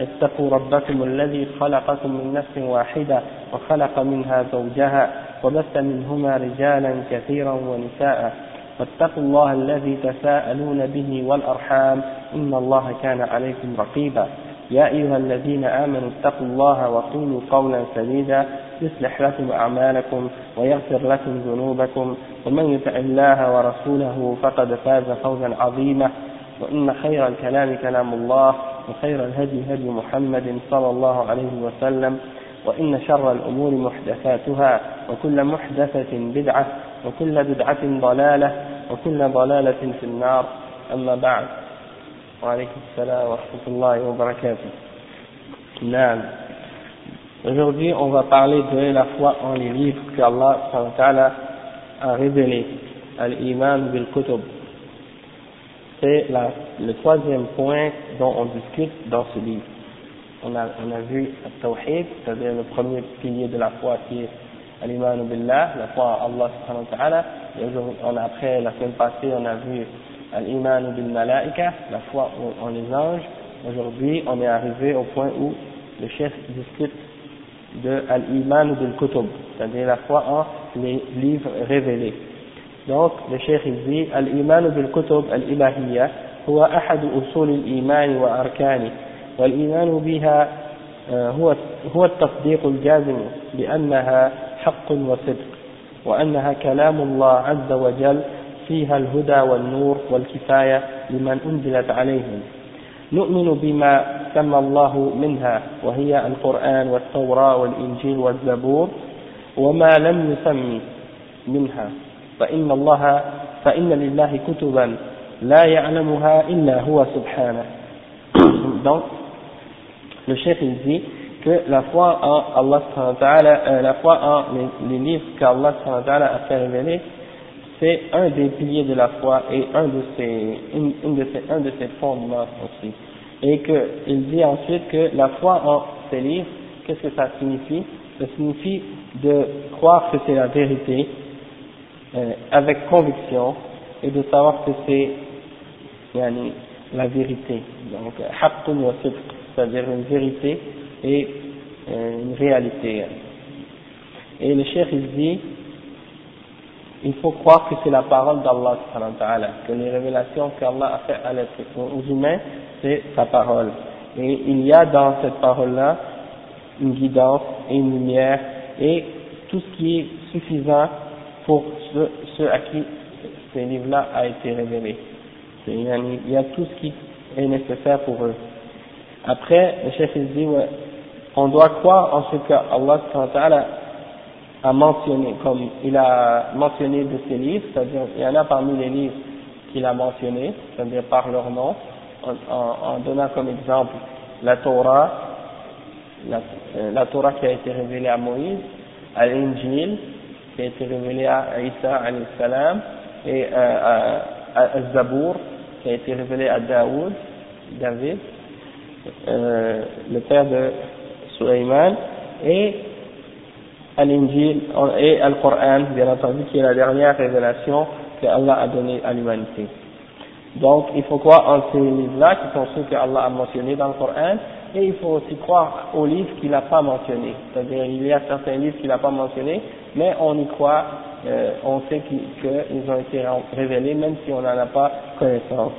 اتقوا ربكم الذي خلقكم من نفس واحدة وخلق منها زوجها وبث منهما رجالا كثيرا ونساء. واتقوا الله الذي تساءلون به والأرحام. إن الله كان عليكم رقيبا. يا أيها الذين آمنوا اتقوا الله وقولوا قولا سديدا. يصلح لكم أعمالكم ويغفر لكم ذنوبكم. ومن يطع الله ورسوله فقد فاز فوزا عظيما. وإن خير الكلام كلام الله. وخير الهدي هدي محمد صلى الله عليه وسلم وإن شر الأمور محدثاتها وكل محدثة بدعة وكل بدعة ضلالة وكل ضلالة في النار. أما بعد وعليكم السلام ورحمة الله وبركاته. نعم. Aujourd'hui, on va parler de la foi en les livres que Allah a révélés, Al-Iman bil-Kutub. C'est le troisième point dont on discute dans ce livre. On a, on a vu Al-Tawhid, c'est-à-dire le premier pilier de la foi qui est Al-Iman billah, la foi en Allah subhanahu wa ta'ala. Et on après, la semaine passée, on a vu Al-Iman bil Malaika, la foi en les anges. Aujourd'hui, on est arrivé au point où le chef discute de Al-Iman bil Kutub, c'est-à-dire la foi en les livres révélés. Donc, le cheikh il dit الإيمان بالكتب الإلهية هو أحد أصول الإيمان وأركانه والإيمان بها هو هو التصديق الجازم بأنها حق وصدق وأنها كلام الله عز وجل فيها الهدى والنور والكفاية لمن أنزلت عليهم نؤمن بما سمى الله منها وهي القرآن والتوراة والإنجيل والزبور وما لم يسمي منها فإن الله فإن لله كتبا لا يعلمها إلا هو سبحانه donc le chef il dit que la foi en Allah euh, la foi en les, les livres qu'Allah a fait révéler c'est un des piliers de la foi et un de ses, une, une de ses, un de ses fondements aussi. Et qu'il dit ensuite que la foi en ces livres, qu'est-ce que ça signifie Ça signifie de croire que c'est la vérité euh, avec conviction et de savoir que c'est yani, la vérité. Donc, c'est-à-dire une vérité et euh, une réalité. Et le cheikh il dit il faut croire que c'est la parole d'Allah, que les révélations qu'Allah a fait à l'être aux humains, c'est sa parole. Et il y a dans cette parole-là une guidance et une lumière et tout ce qui est suffisant pour ceux, à qui ces livres-là a été révélé. Il y a tout ce qui est nécessaire pour eux. Après, le chef il dit, on doit croire en ce qu'Allah a mentionné, comme il a mentionné de ses livres, c'est-à-dire il y en a parmi les livres qu'il a mentionnés, c'est-à-dire par leur nom, en, donnant comme exemple la Torah, la, euh, la Torah qui a été révélée à Moïse, à l'Injil, qui a été révélé à Isa salam, et à, à Zabour, qui a été révélé à Daoud, David, euh, le père de Suleiman, et à l'Injil et al Coran, bien entendu, qui est la dernière révélation que Allah a donnée à l'humanité. Donc, il faut croire en ces livres-là, qui sont ceux que Allah a mentionnés dans le Coran, et il faut aussi croire aux livres qu'il n'a pas mentionnés. C'est-à-dire, il y a certains livres qu'il n'a pas mentionnés, mais on y croit, euh, on sait qu'ils ont été révélés, même si on n'en a pas connaissance.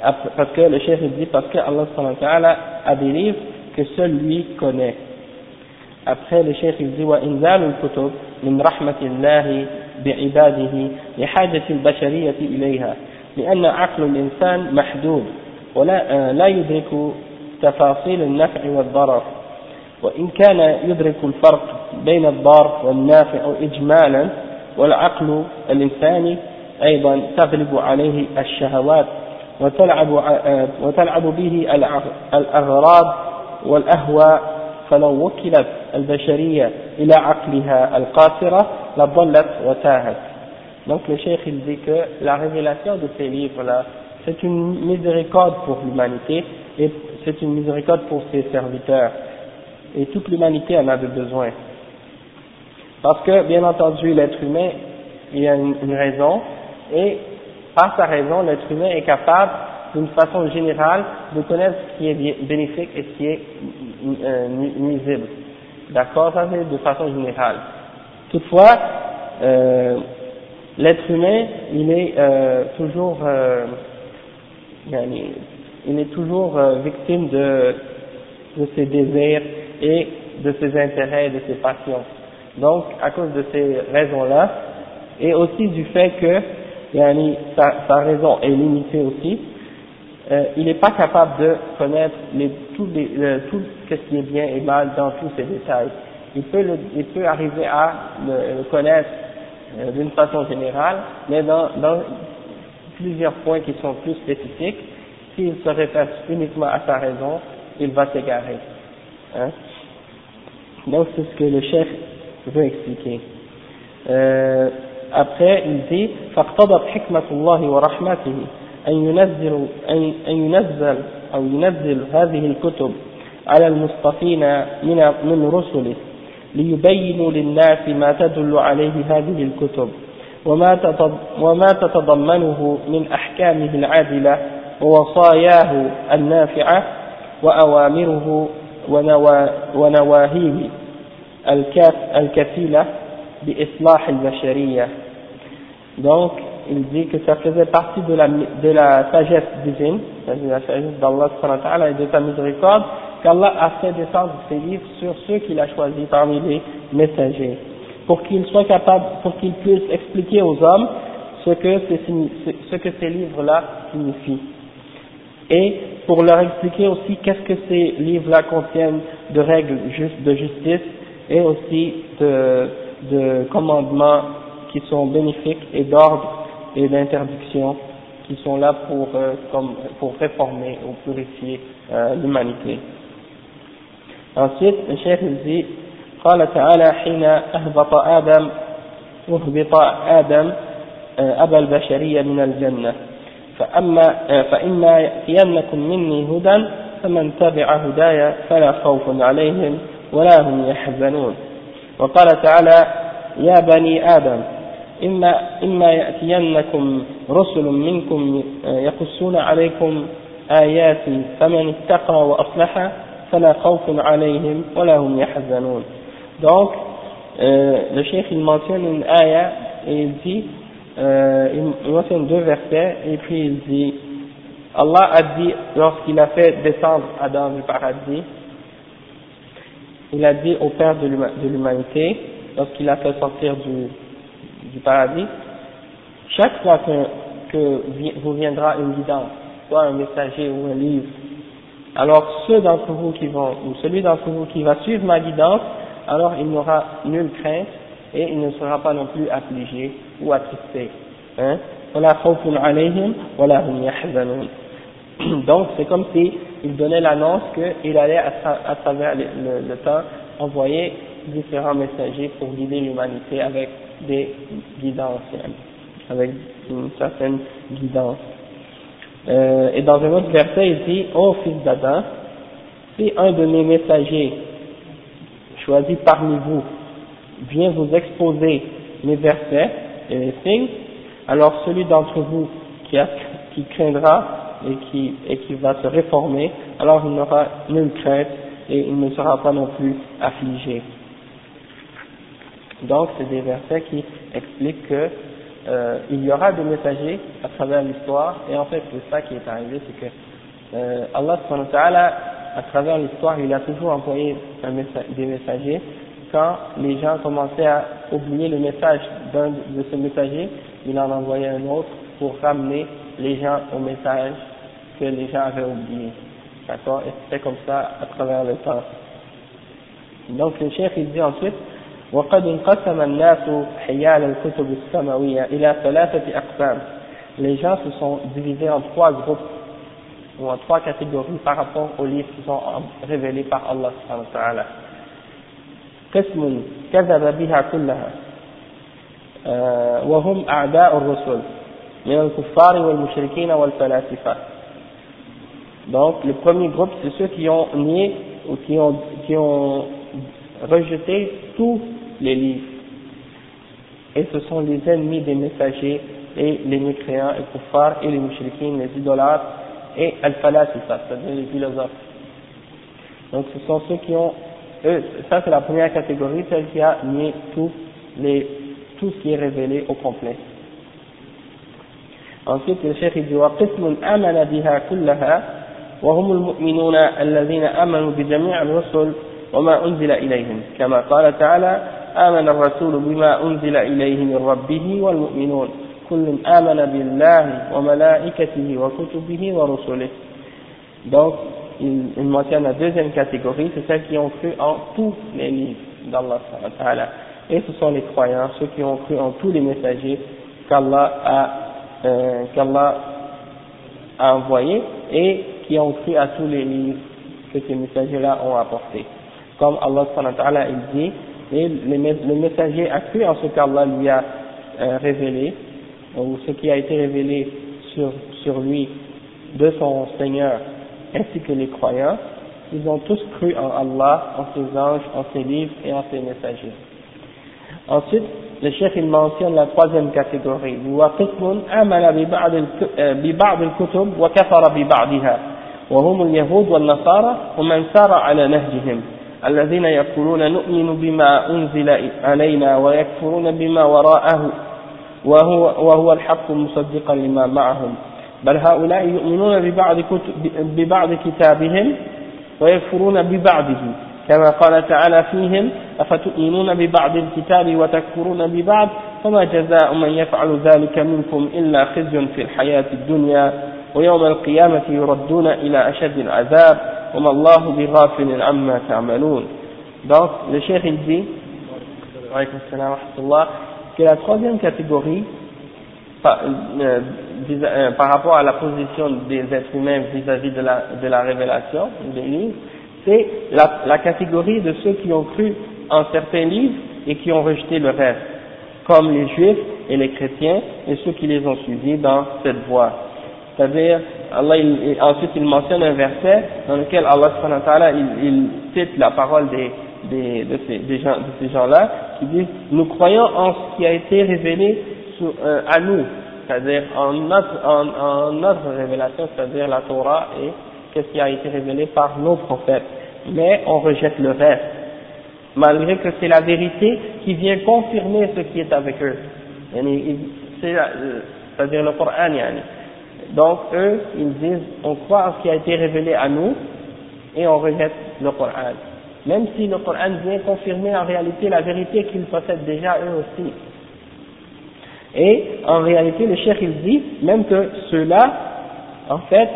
Parce que le chef dit, parce que Allah a des livres que seul lui connaît. Après, le chef dit, وإنزال الكتب من رحمة الله بعباده لحاجة البشرية إليها لأن عقل الإنسان محدود ولا لا يدرك تفاصيل النفع والضرر. وإن كان يدرك الفرق بين الضار والنافع إجمالا والعقل الإنساني أيضا تغلب عليه الشهوات وتلعب وتلعب به الأغراض والأهواء. فلو وكلت البشرية إلى عقلها القاصرة لضلت وتاهت. Donc le cheikh il dit que la révélation de ces livres-là, c'est une miséricorde pour l'humanité. Et c'est une miséricorde pour ses serviteurs. Et toute l'humanité en a besoin. Parce que, bien entendu, l'être humain, il a une, raison, et par sa raison, l'être humain est capable, d'une façon générale, de connaître ce qui est bénéfique et ce qui est euh, nuisible. D'accord? Ça, c'est de façon générale. Toutefois, euh, l'être humain, il est euh, toujours, il est toujours euh, victime de, ses désirs et de ses intérêts et de ses passions. Donc, à cause de ces raisons-là, et aussi du fait que sa, sa raison est limitée aussi, euh, il n'est pas capable de connaître les, tout, ce qui est bien et mal dans tous ces détails. Il peut, arriver à le, connaître euh, d'une façon générale, mais dans plusieurs points qui sont plus spécifiques, s'il se réfère uniquement à sa raison, il va s'égarer. Hein? Donc c'est ce que le chef veut expliquer. Euh, après, il dit فاقتضت حكمة الله ورحمته أن ينزل أن ينزل أو ينزل هذه الكتب على المصطفين من من رسله ليبينوا للناس ما تدل عليه هذه الكتب وما وما تتضمنه من أحكامه العادلة ووصاياه النافعة وأوامره ونواهيه الكفيلة بإصلاح البشرية donc il dit que ça faisait partie de la, de la sagesse divine, c'est-à-dire la sagesse d'Allah et de sa miséricorde, qu'Allah a fait descendre ses livres sur ceux qu'il a choisis parmi les messagers, pour qu'ils soient capables, pour qu'ils puissent expliquer aux hommes ce que, ce que ces livres-là signifient. Et pour leur expliquer aussi qu'est-ce que ces livres-là contiennent de règles de justice et aussi de, de commandements qui sont bénéfiques et d'ordre et d'interdiction qui sont là pour, euh, comme, pour réformer ou purifier euh, l'humanité. Ensuite, le chef dit قال تعالى حين أهبط آدم أهبط آدم أبا البشرية من الجنة فأما فإما يأتينكم مني هدى فمن تبع هدايا فلا خوف عليهم ولا هم يحزنون. وقال تعالى يا بني آدم إما, إما يأتينكم رسل منكم يقصون عليكم آياتي فمن اتقى وأصلح فلا خوف عليهم ولا هم يحزنون. Donc euh, le chef il mentionne une ayah et il dit euh, il mentionne deux versets et puis il dit Allah a dit lorsqu'il a fait descendre Adam du paradis il a dit au Père de l'humanité lorsqu'il a fait sortir du paradis, chaque fois que, que vous viendra une guidance, soit un messager ou un livre, alors ceux d'entre vous qui vont, ou celui d'entre vous qui va suivre ma guidance, alors il n'aura nulle crainte et il ne sera pas non plus affligé ou attristé. Hein? Donc c'est comme si il donnait l'annonce qu'il allait à, travers le, temps envoyer différents messagers pour guider l'humanité avec des guidances, avec une certaine guidance. Euh, et dans un autre verset, il dit, ô fils d'Adam, si un de mes messagers, choisi parmi vous, vient vous exposer mes versets et les signes, alors celui d'entre vous qui, craindra et qui, va se réformer, alors il n'aura nulle crainte et il ne sera pas non plus affligé. Donc, c'est des versets qui expliquent que euh, il y aura des messagers à travers l'histoire, et en fait, c'est ça qui est arrivé, c'est que euh, Allah à travers l'histoire, il a toujours envoyé des messagers quand les gens commençaient à oublier le message d'un de ce messager, il en envoyait un autre pour ramener les gens au message que les gens avaient oublié. D'accord Et c'était comme ça à travers le temps. Donc le chef il dit ensuite وقد انقسم الناس حيال الكتب السماوية إلى ثلاثة أقسام les gens se sont divisés en trois groupes ou en trois catégories par rapport aux livres qui sont révélés par Allah subhanahu wa ta'ala. قسم كذب بها كلها وهم أعداء الرسل من الكفار والمشركين والفلاسفة donc le premier groupe c'est ceux qui ont nié ou qui ont, qui ont rejeté tous les livres et ce sont les ennemis des messagers et les mécréants et kuffars et les mushrikin, les idolâtres et al-falasifa, c'est-à-dire les philosophes. Donc ce sont ceux qui ont, eux, ça c'est la première catégorie, celle qui a nié tout, les, tout ce qui est révélé au complet. Ensuite le cheikh dit وقسم آمن بها كلها وهم المؤمنون الذين آمنوا بجميع الرسل وما أنزل إليهم كما قال تعالى آمن الرسول بما أنزل إليه من ربه والمؤمنون كل آمن بالله وملائكته وكتبه ورسله donc il, il mentionne la deuxième catégorie c'est celles qui ont cru en tous les livres d'Allah et ce sont les croyants ceux qui ont cru en tous les messagers qu'Allah a euh, a envoyés et qui ont cru à tous les livres que ces messagers-là ont apportés comme Allah il dit et le messager a cru en ce qu'Allah lui a euh, révélé ou ce qui a été révélé sur lui de son Seigneur ainsi que les croyants, ils ont tous cru en Allah, en ses anges, en ses livres et en ses messagers. Ensuite, le chef il mentionne la troisième catégorie. ببعض الكتب وكفر ببعضها وهم اليهود والنصارى ومن سار على نهجهم الذين يقولون نؤمن بما أنزل علينا ويكفرون بما وراءه وهو, وهو الحق مصدقا لما معهم بل هؤلاء يؤمنون ببعض, ببعض كتابهم ويكفرون ببعضه كما قال تعالى فيهم أفتؤمنون ببعض الكتاب وتكفرون ببعض؟ فما جزاء من يفعل ذلك منكم إلا خزي في الحياة الدنيا ويوم القيامة يردون إلى أشد العذاب وما الله بغافل عما تعملون. Donc le cheikh il dit que la troisième catégorie, par, euh, euh, par rapport à la position des êtres humains vis-à-vis de, la, de la révélation des livres, la, catégorie de ceux qui ont cru en certains livres et qui ont rejeté le reste, comme les juifs et les chrétiens et ceux qui les ont suivis dans cette voie. C'est-à-dire, Allah, ensuite il mentionne un verset dans lequel Allah il, il cite la parole des, des, de, ces, des gens, de ces gens-là qui disent nous croyons en ce qui a été révélé euh, à nous, c'est-à-dire en notre, en, en notre révélation, c'est-à-dire la Torah et ce qui a été révélé par nos prophètes, mais on rejette le reste, malgré que c'est la vérité qui vient confirmer ce qui est avec eux. C'est-à-dire le Coran. Donc eux, ils disent on croit en ce qui a été révélé à nous et on rejette le Coran même si le Coran vient confirmer en réalité la vérité qu'ils possèdent déjà eux aussi. Et en réalité, le cheikh il dit même que ceux-là, en fait,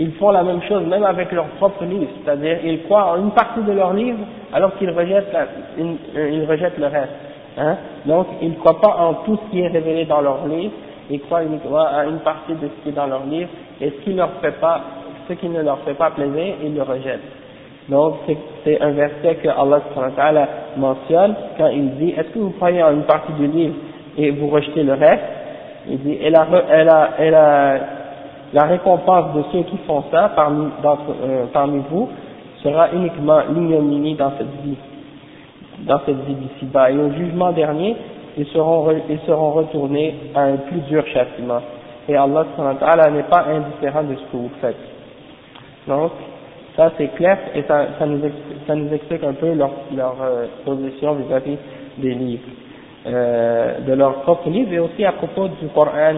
ils font la même chose même avec leur propre livre, c'est-à-dire ils croient en une partie de leur livre alors qu'ils rejettent, euh, ils rejettent le reste. Hein. Donc ils ne croient pas en tout ce qui est révélé dans leur livre, ils croient uniquement à une partie de ce qui est dans leur livre et ce qui, leur fait pas, ce qui ne leur fait pas plaisir, ils le rejettent. Donc c'est un verset que Allah mentionne quand il dit est-ce que vous croyez en une partie du livre et vous rejetez le reste? Il dit et la, et la, et la, la récompense de ceux qui font ça parmi, euh, vous sera uniquement l'ignominie dans cette vie, dans cette vie d'ici-bas. Et au jugement dernier, ils seront, ils seront retournés à un plus dur châtiment. Et Allah n'est pas indifférent de ce que vous faites. Donc, ça c'est clair et ça, ça, nous explique, un peu leur, leur euh, position vis-à-vis des livres, euh, de leur propre livre et aussi à propos du Coran,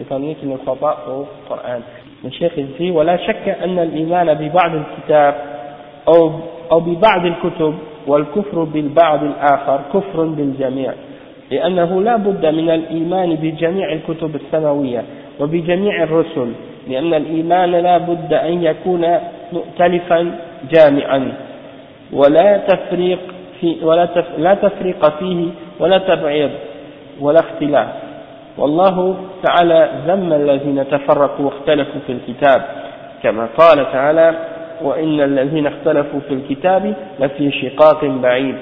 étant donné qu'ils ne croient pas au Coran. Le cheikh dit ولا شك أن الإيمان ببعض الكتاب أو أو ببعض الكتب والكفر بالبعض الآخر كفر بالجميع. لأنه لا بد من الإيمان بجميع الكتب السماوية وبجميع الرسل لأن الإيمان لا بد أن يكون مؤتلفا جامعا. ولا تفريق في ولا تف لا تفريق فيه ولا تبعيض ولا اختلاف. والله تعالى ذم الذين تفرقوا واختلفوا في الكتاب كما قال تعالى وإن الذين اختلفوا في الكتاب لفي شقاق بعيد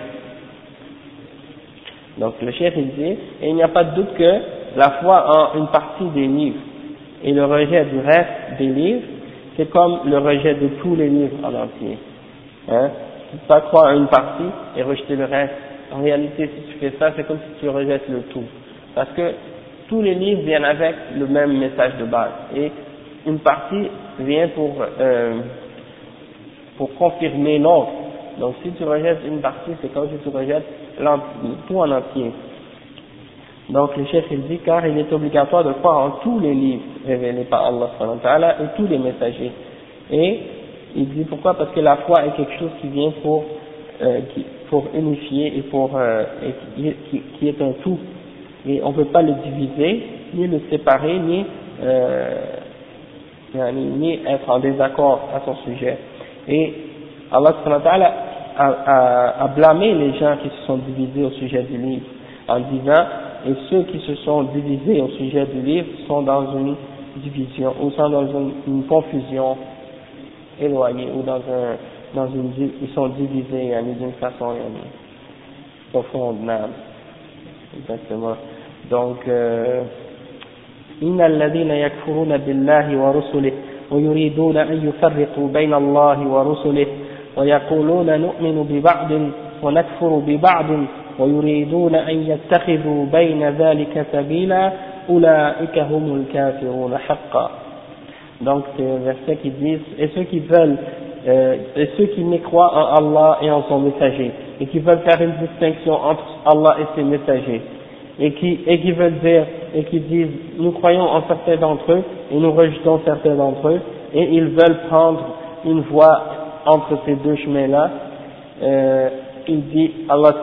Donc le chef il dit, et il n'y a pas de doute que la foi en une partie des livres et le rejet du reste des livres, c'est comme le rejet de tous les livres en entier. Hein Tu ne peux pas croire à une partie et rejeter le reste. En réalité, si tu fais ça, c'est comme si tu rejettes le tout. Parce que tous les livres viennent avec le même message de base. Et une partie vient pour, euh, pour confirmer l'autre. Donc si tu rejettes une partie, c'est comme si tu rejettes tout en entier. Donc le chef il dit car il est obligatoire de croire en tous les livres révélés par Allah et tous les messagers. Et il dit pourquoi? Parce que la foi est quelque chose qui vient pour, euh, qui, pour unifier et pour euh, et qui, qui, est un tout. Et on ne peut pas le diviser, ni le séparer, ni, euh, ni être en désaccord à son sujet. Et Allah a, a, a blâmé les gens qui se sont divisés au sujet du livre en disant et ceux qui se sont divisés au sujet du livre sont dans une division ou sont dans une, confusion éloignée ou dans un dans une ils sont divisés d'une façon profonde exactement donc euh, إن الذين يكفرون بالله ورسله ويريدون أن يفرقوا بين الله ورسله ويقولون نؤمن ببعض ونكفر ببعض ويريدون أن يتخذوا بين ذلك سبيلا أولئك هم الكافرون حقا donc c'est un verset qui dit et ceux qui veulent euh, et ceux qui ne croient en Allah et en son messager et qui veulent faire une distinction entre Allah et ses messagers et qui et qui veulent dire et qui disent nous croyons en certains d'entre eux et nous rejetons certains d'entre eux et ils veulent prendre une voie entre ces deux chemins là euh, il dit, Allah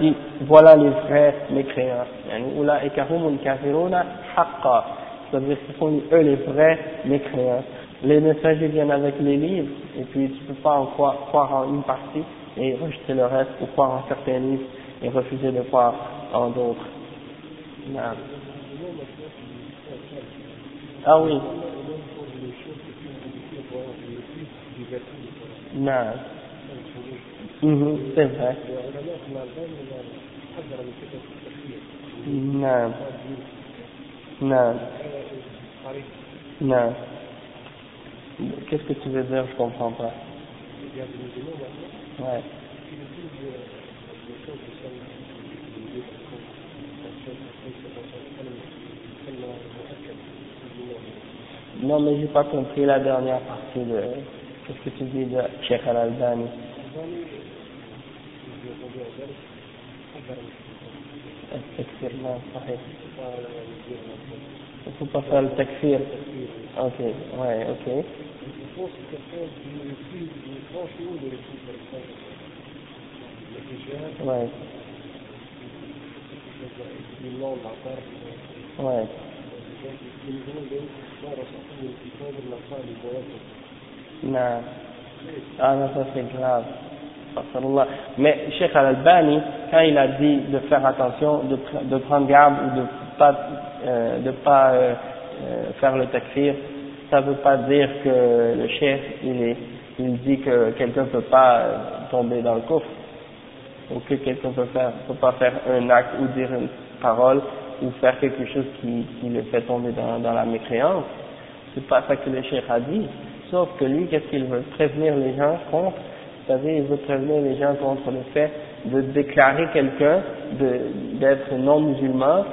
dit, voilà les vrais mécréants. C'est-à-dire ce sont eux les vrais mécréants. Les messagers viennent avec les livres, et puis tu peux pas en croire, croire, en une partie et rejeter le reste, ou croire en certains livres et refuser de croire en d'autres. Ah oui. Non. Mhm, c'est vrai. Non. Non. Non. Qu'est-ce que tu veux dire? Je comprends pas. Ouais. Non, mais j'ai pas compris la dernière partie de. ce que tu dis de Cheikh Al-Albani Il faut pas faire le. Ok, ouais, ok. Ouais. ouais نعم ah non ça c'est grave Mais Cheikh Al-Albani, quand il a dit de faire attention, de, de prendre garde ou de pas, euh, de pas euh, euh, faire le takfir, ça ne veut pas dire que le chef, il, est, il dit que quelqu'un ne peut pas euh, tomber dans le coffre, ou que quelqu'un peut faire, peut pas faire un acte ou dire une parole, ou faire quelque chose qui, qui le fait tomber dans, dans la mécréance. C'est pas ça que le chef a dit. Sauf que lui, qu'est-ce qu'il veut? Prévenir les gens contre vous savez, il veut prévenir les gens contre le fait de déclarer quelqu'un d'être non musulman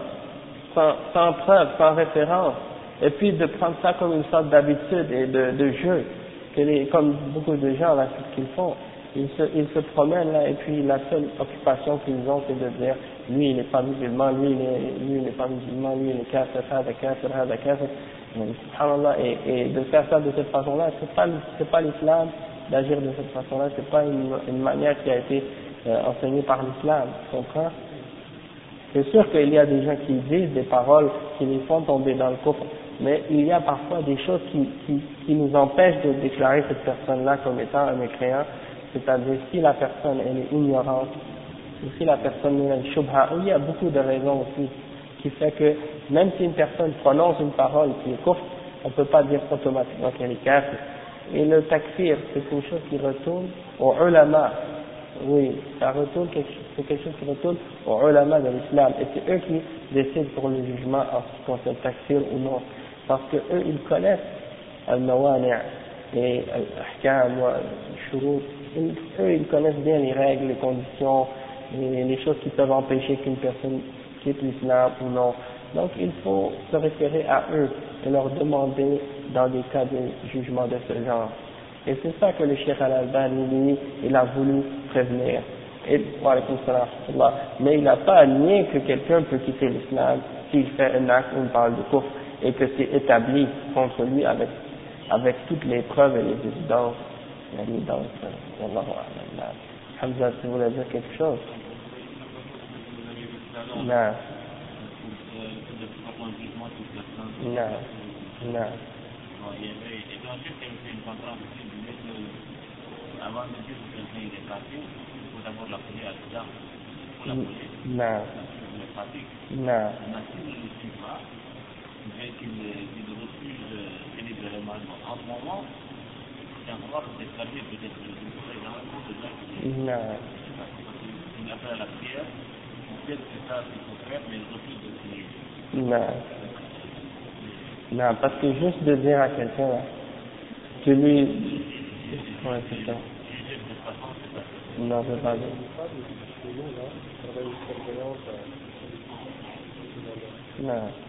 sans, preuve, sans référence, et puis de prendre ça comme une sorte d'habitude et de, jeu, comme beaucoup de gens là, ce qu'ils font. Ils se, ils se promènent là, et puis la seule occupation qu'ils ont, c'est de dire, lui il n'est pas musulman, lui il n'est pas musulman, lui il est kafir, hada kafir, hada kafir. Et, et de faire ça de cette façon-là, c'est pas, pas l'islam, d'agir de cette façon-là, c'est pas une, une, manière qui a été euh, enseignée par l'islam, tu comprends? C'est sûr qu'il y a des gens qui disent des paroles qui les font tomber dans le coffre, mais il y a parfois des choses qui, qui, qui nous empêchent de déclarer cette personne-là comme étant un mécréant, c'est-à-dire si la personne est ignorante, ou si la personne est un shubha, il y a beaucoup de raisons aussi qui fait que même si une personne prononce une parole qui est courte, on ne peut pas dire automatiquement qu'elle est kafir Et le takfir, c'est une chose qui retourne au ulama. Oui, ça retourne, c'est quelque chose qui retourne au ulama de l'islam. Et c'est eux qui décident pour le jugement en ce qui concerne takfir ou non. Parce que eux, ils connaissent al-mawani' et al-ahkam, al-shurut. Eux, ils connaissent bien les règles, les conditions, les, les choses qui peuvent empêcher qu'une personne quitte l'islam ou non. Donc il faut se référer à eux et leur demander dans des cas de jugement de ce genre. Et c'est ça que le Cheikh Al-Albani, lui, il a voulu prévenir. Et, mais il n'a pas nié que quelqu'un peut quitter l'islam s'il fait un acte ou une parole de coffre et que c'est établi contre lui avec, avec toutes les preuves et les évidences. Hamza, si vous voulez dire quelque chose? Non. Non, non. Donc. Non. Pratique. Non. Mais qu'il qu'il refuse délibérément, en ce moment, c'est peut-être le président de il appelle à la prière, que ça mais il refuse de prier. Non. Non, parce que juste de dire à quelqu'un, tu lui... Ouais, c'est ça. Non, c'est pas bien. Non.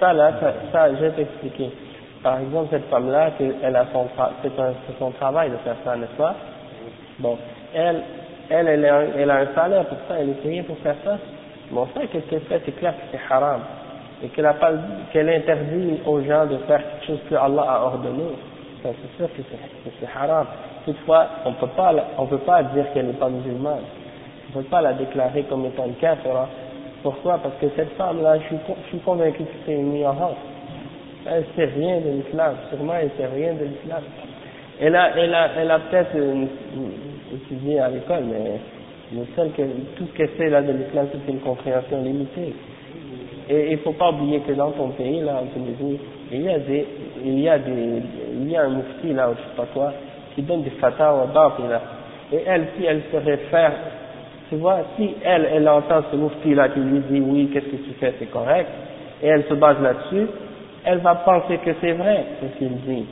ça, là, ça, je vais t'expliquer. Par exemple, cette femme-là, elle a son, c'est son travail de faire ça, n'est-ce pas? Bon, elle, elle, a, un salaire pour ça, elle est payée pour faire ça. Bon, ça, qu'est-ce qu'elle fait? C'est clair que c'est haram. Et qu'elle a pas, qu'elle interdit aux gens de faire quelque chose que Allah a ordonné. Ça, c'est sûr que c'est, haram. Toutefois, on peut pas, on peut pas dire qu'elle n'est pas musulmane. On peut pas la déclarer comme étant une kafira. Pourquoi Parce que cette femme-là, je suis, convaincu que c'est une ignorante. Elle sait rien de l'islam. Sûrement, elle sait rien de l'islam. Elle a, elle a, elle a peut-être euh, étudié à l'école, mais le seul que, tout ce qu'elle sait là de l'islam, c'est une compréhension limitée. Et il faut pas oublier que dans ton pays, là, en Tunisie, il y a des, il y a des, il y a un mufti là, ou je sais pas quoi, qui donne des fatwas là. Et elle, si elle se réfère, tu vois, si elle, elle entend ce mufti là qui lui dit oui, qu'est-ce que tu fais, c'est correct, et elle se base là-dessus, elle va penser que c'est vrai, ce qu'il dit.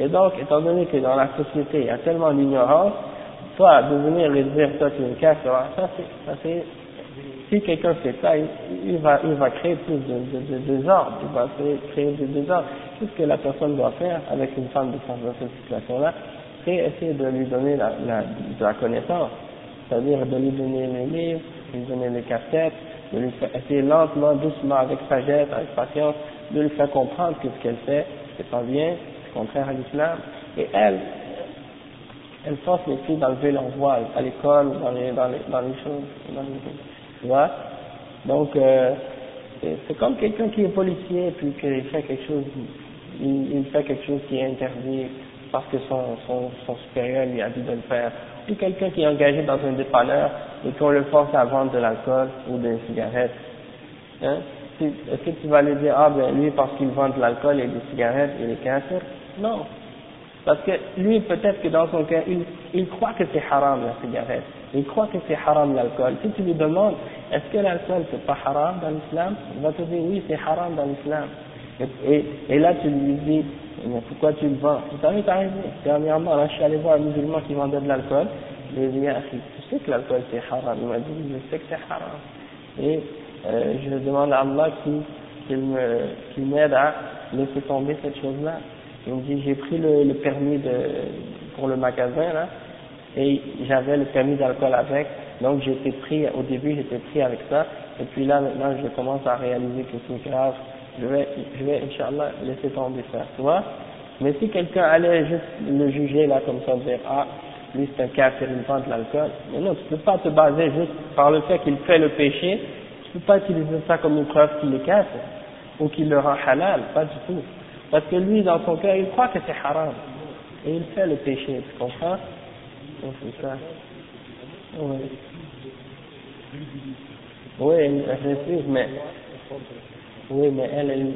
Et donc, étant donné que dans la société, il y a tellement d'ignorance, toi, de venir et dire, toi, tu es une kafira, ça c'est, si quelqu'un fait ça, il, va, il va créer plus de, désordre, il va créer, du désordre. Tout ce que la personne doit faire avec une femme de dans cette situation-là, c'est essayer de lui donner de la connaissance, c'est-à-dire de lui donner les livres, de lui donner les cassettes, de lui faire essayer lentement, doucement, avec sagesse, avec patience, de lui faire comprendre que ce qu'elle fait, c'est pas bien, c'est contraire à l'islam. Et elle, elle force les filles d'enlever leur voile à l'école dans les, dans les, dans les choses, dans les, tu vois? Donc, euh, c'est c'est comme quelqu'un qui est policier puis qu'il fait quelque chose, il, il fait quelque chose qui est interdit parce que son, son, son supérieur lui a dit de le faire. Ou quelqu'un qui est engagé dans un dépanneur et qu'on le force à vendre de l'alcool ou des cigarettes. Hein? Si- Est-ce que tu vas lui dire, ah ben lui parce qu'il vend de l'alcool et des cigarettes, il est kafir? Non. Parce que lui, peut-être que dans son cas, il, croit que c'est haram la cigarette. Il croit que c'est haram l'alcool. Si tu lui demandes, est-ce que l'alcool c'est pas haram dans l'islam? Il va te dire, oui, c'est haram dans l'islam. Et là, tu lui dis, mais pourquoi tu le vends Tu savais, t'as raison. Dernièrement, là, je suis allé voir un musulman qui vendait de l'alcool. Je lui ai dit, tu sais que l'alcool c'est haram? Il m'a dit, je sais que c'est haram. Et euh, je demande à Allah me- qu'il m'aide à laisser tomber cette chose-là. Il me dit, j'ai pris le, le permis de, pour le magasin, là, et j'avais le permis d'alcool avec, donc j'étais pris, au début j'étais pris avec ça, et puis là maintenant je commence à réaliser que c'est grave, je vais, je vais, Inch'Allah, laisser tomber ça, tu vois Mais si quelqu'un allait juste le juger là comme ça, dire ah, lui c'est un kafir, il vend de l'alcool, mais non, tu peux pas te baser juste par le fait qu'il fait le péché, tu peux pas utiliser ça comme une preuve qu'il est kafir, ou qu'il le rend halal, pas du tout. Parce que lui, dans son cœur, il croit que c'est haram, et il fait le péché, tu comprends? Donc c'est ça. Oui. Oui, mais oui, mais elle, elle...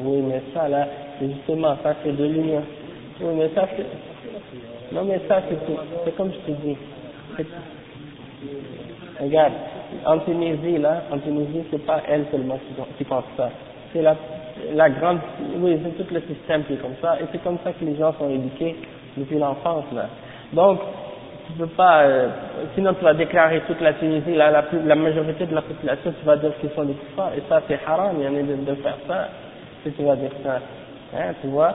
Oui, mais ça, là, justement, ça, c'est de l'union. Oui, mais ça, c'est... Non, mais ça, c'est C'est comme je te dis. Regarde, en Tunisie, là, en Tunisie, c'est pas elle seulement qui pense ça. C'est la, la grande... Oui, c'est tout le système qui est comme ça. Et c'est comme ça que les gens sont éduqués depuis l'enfance, là. Donc, tu peux pas, euh, sinon tu vas déclarer toute la Tunisie, la, majorité de la population, tu vas dire qu'ils sont des kuffars, et ça c'est haram, il y en a de, de faire ça, si tu vas dire ça, hein, tu vois.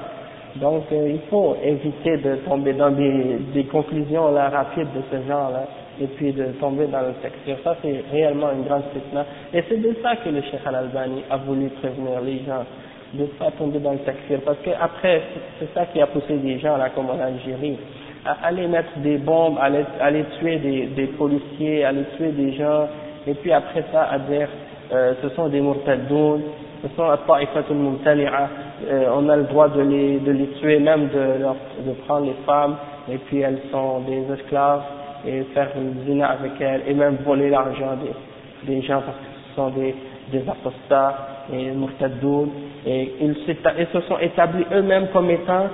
Donc euh, il faut éviter de tomber dans des, conclusions là rapides de ce genre-là, et puis de tomber dans le texture. Ça c'est réellement une grande fitna. Et c'est de ça que le Cheikh Al-Albani a voulu prévenir les gens, de ne pas tomber dans le texture, parce que après c'est ça qui a poussé des gens là comme en Algérie aller mettre des bombes, aller, aller tuer des, des, policiers, aller tuer des gens, et puis après ça à dire euh, ce sont des murtadoun, ce sont ta'ifatul mumtani'a, euh, on a le droit de les, de les tuer, même de, leur, de prendre les femmes, et puis elles sont des esclaves, et faire une zina avec elles, et même voler l'argent des, des gens parce que ce sont des, des apostats et murtadoun, et ils, ils se sont établis eux-mêmes comme étant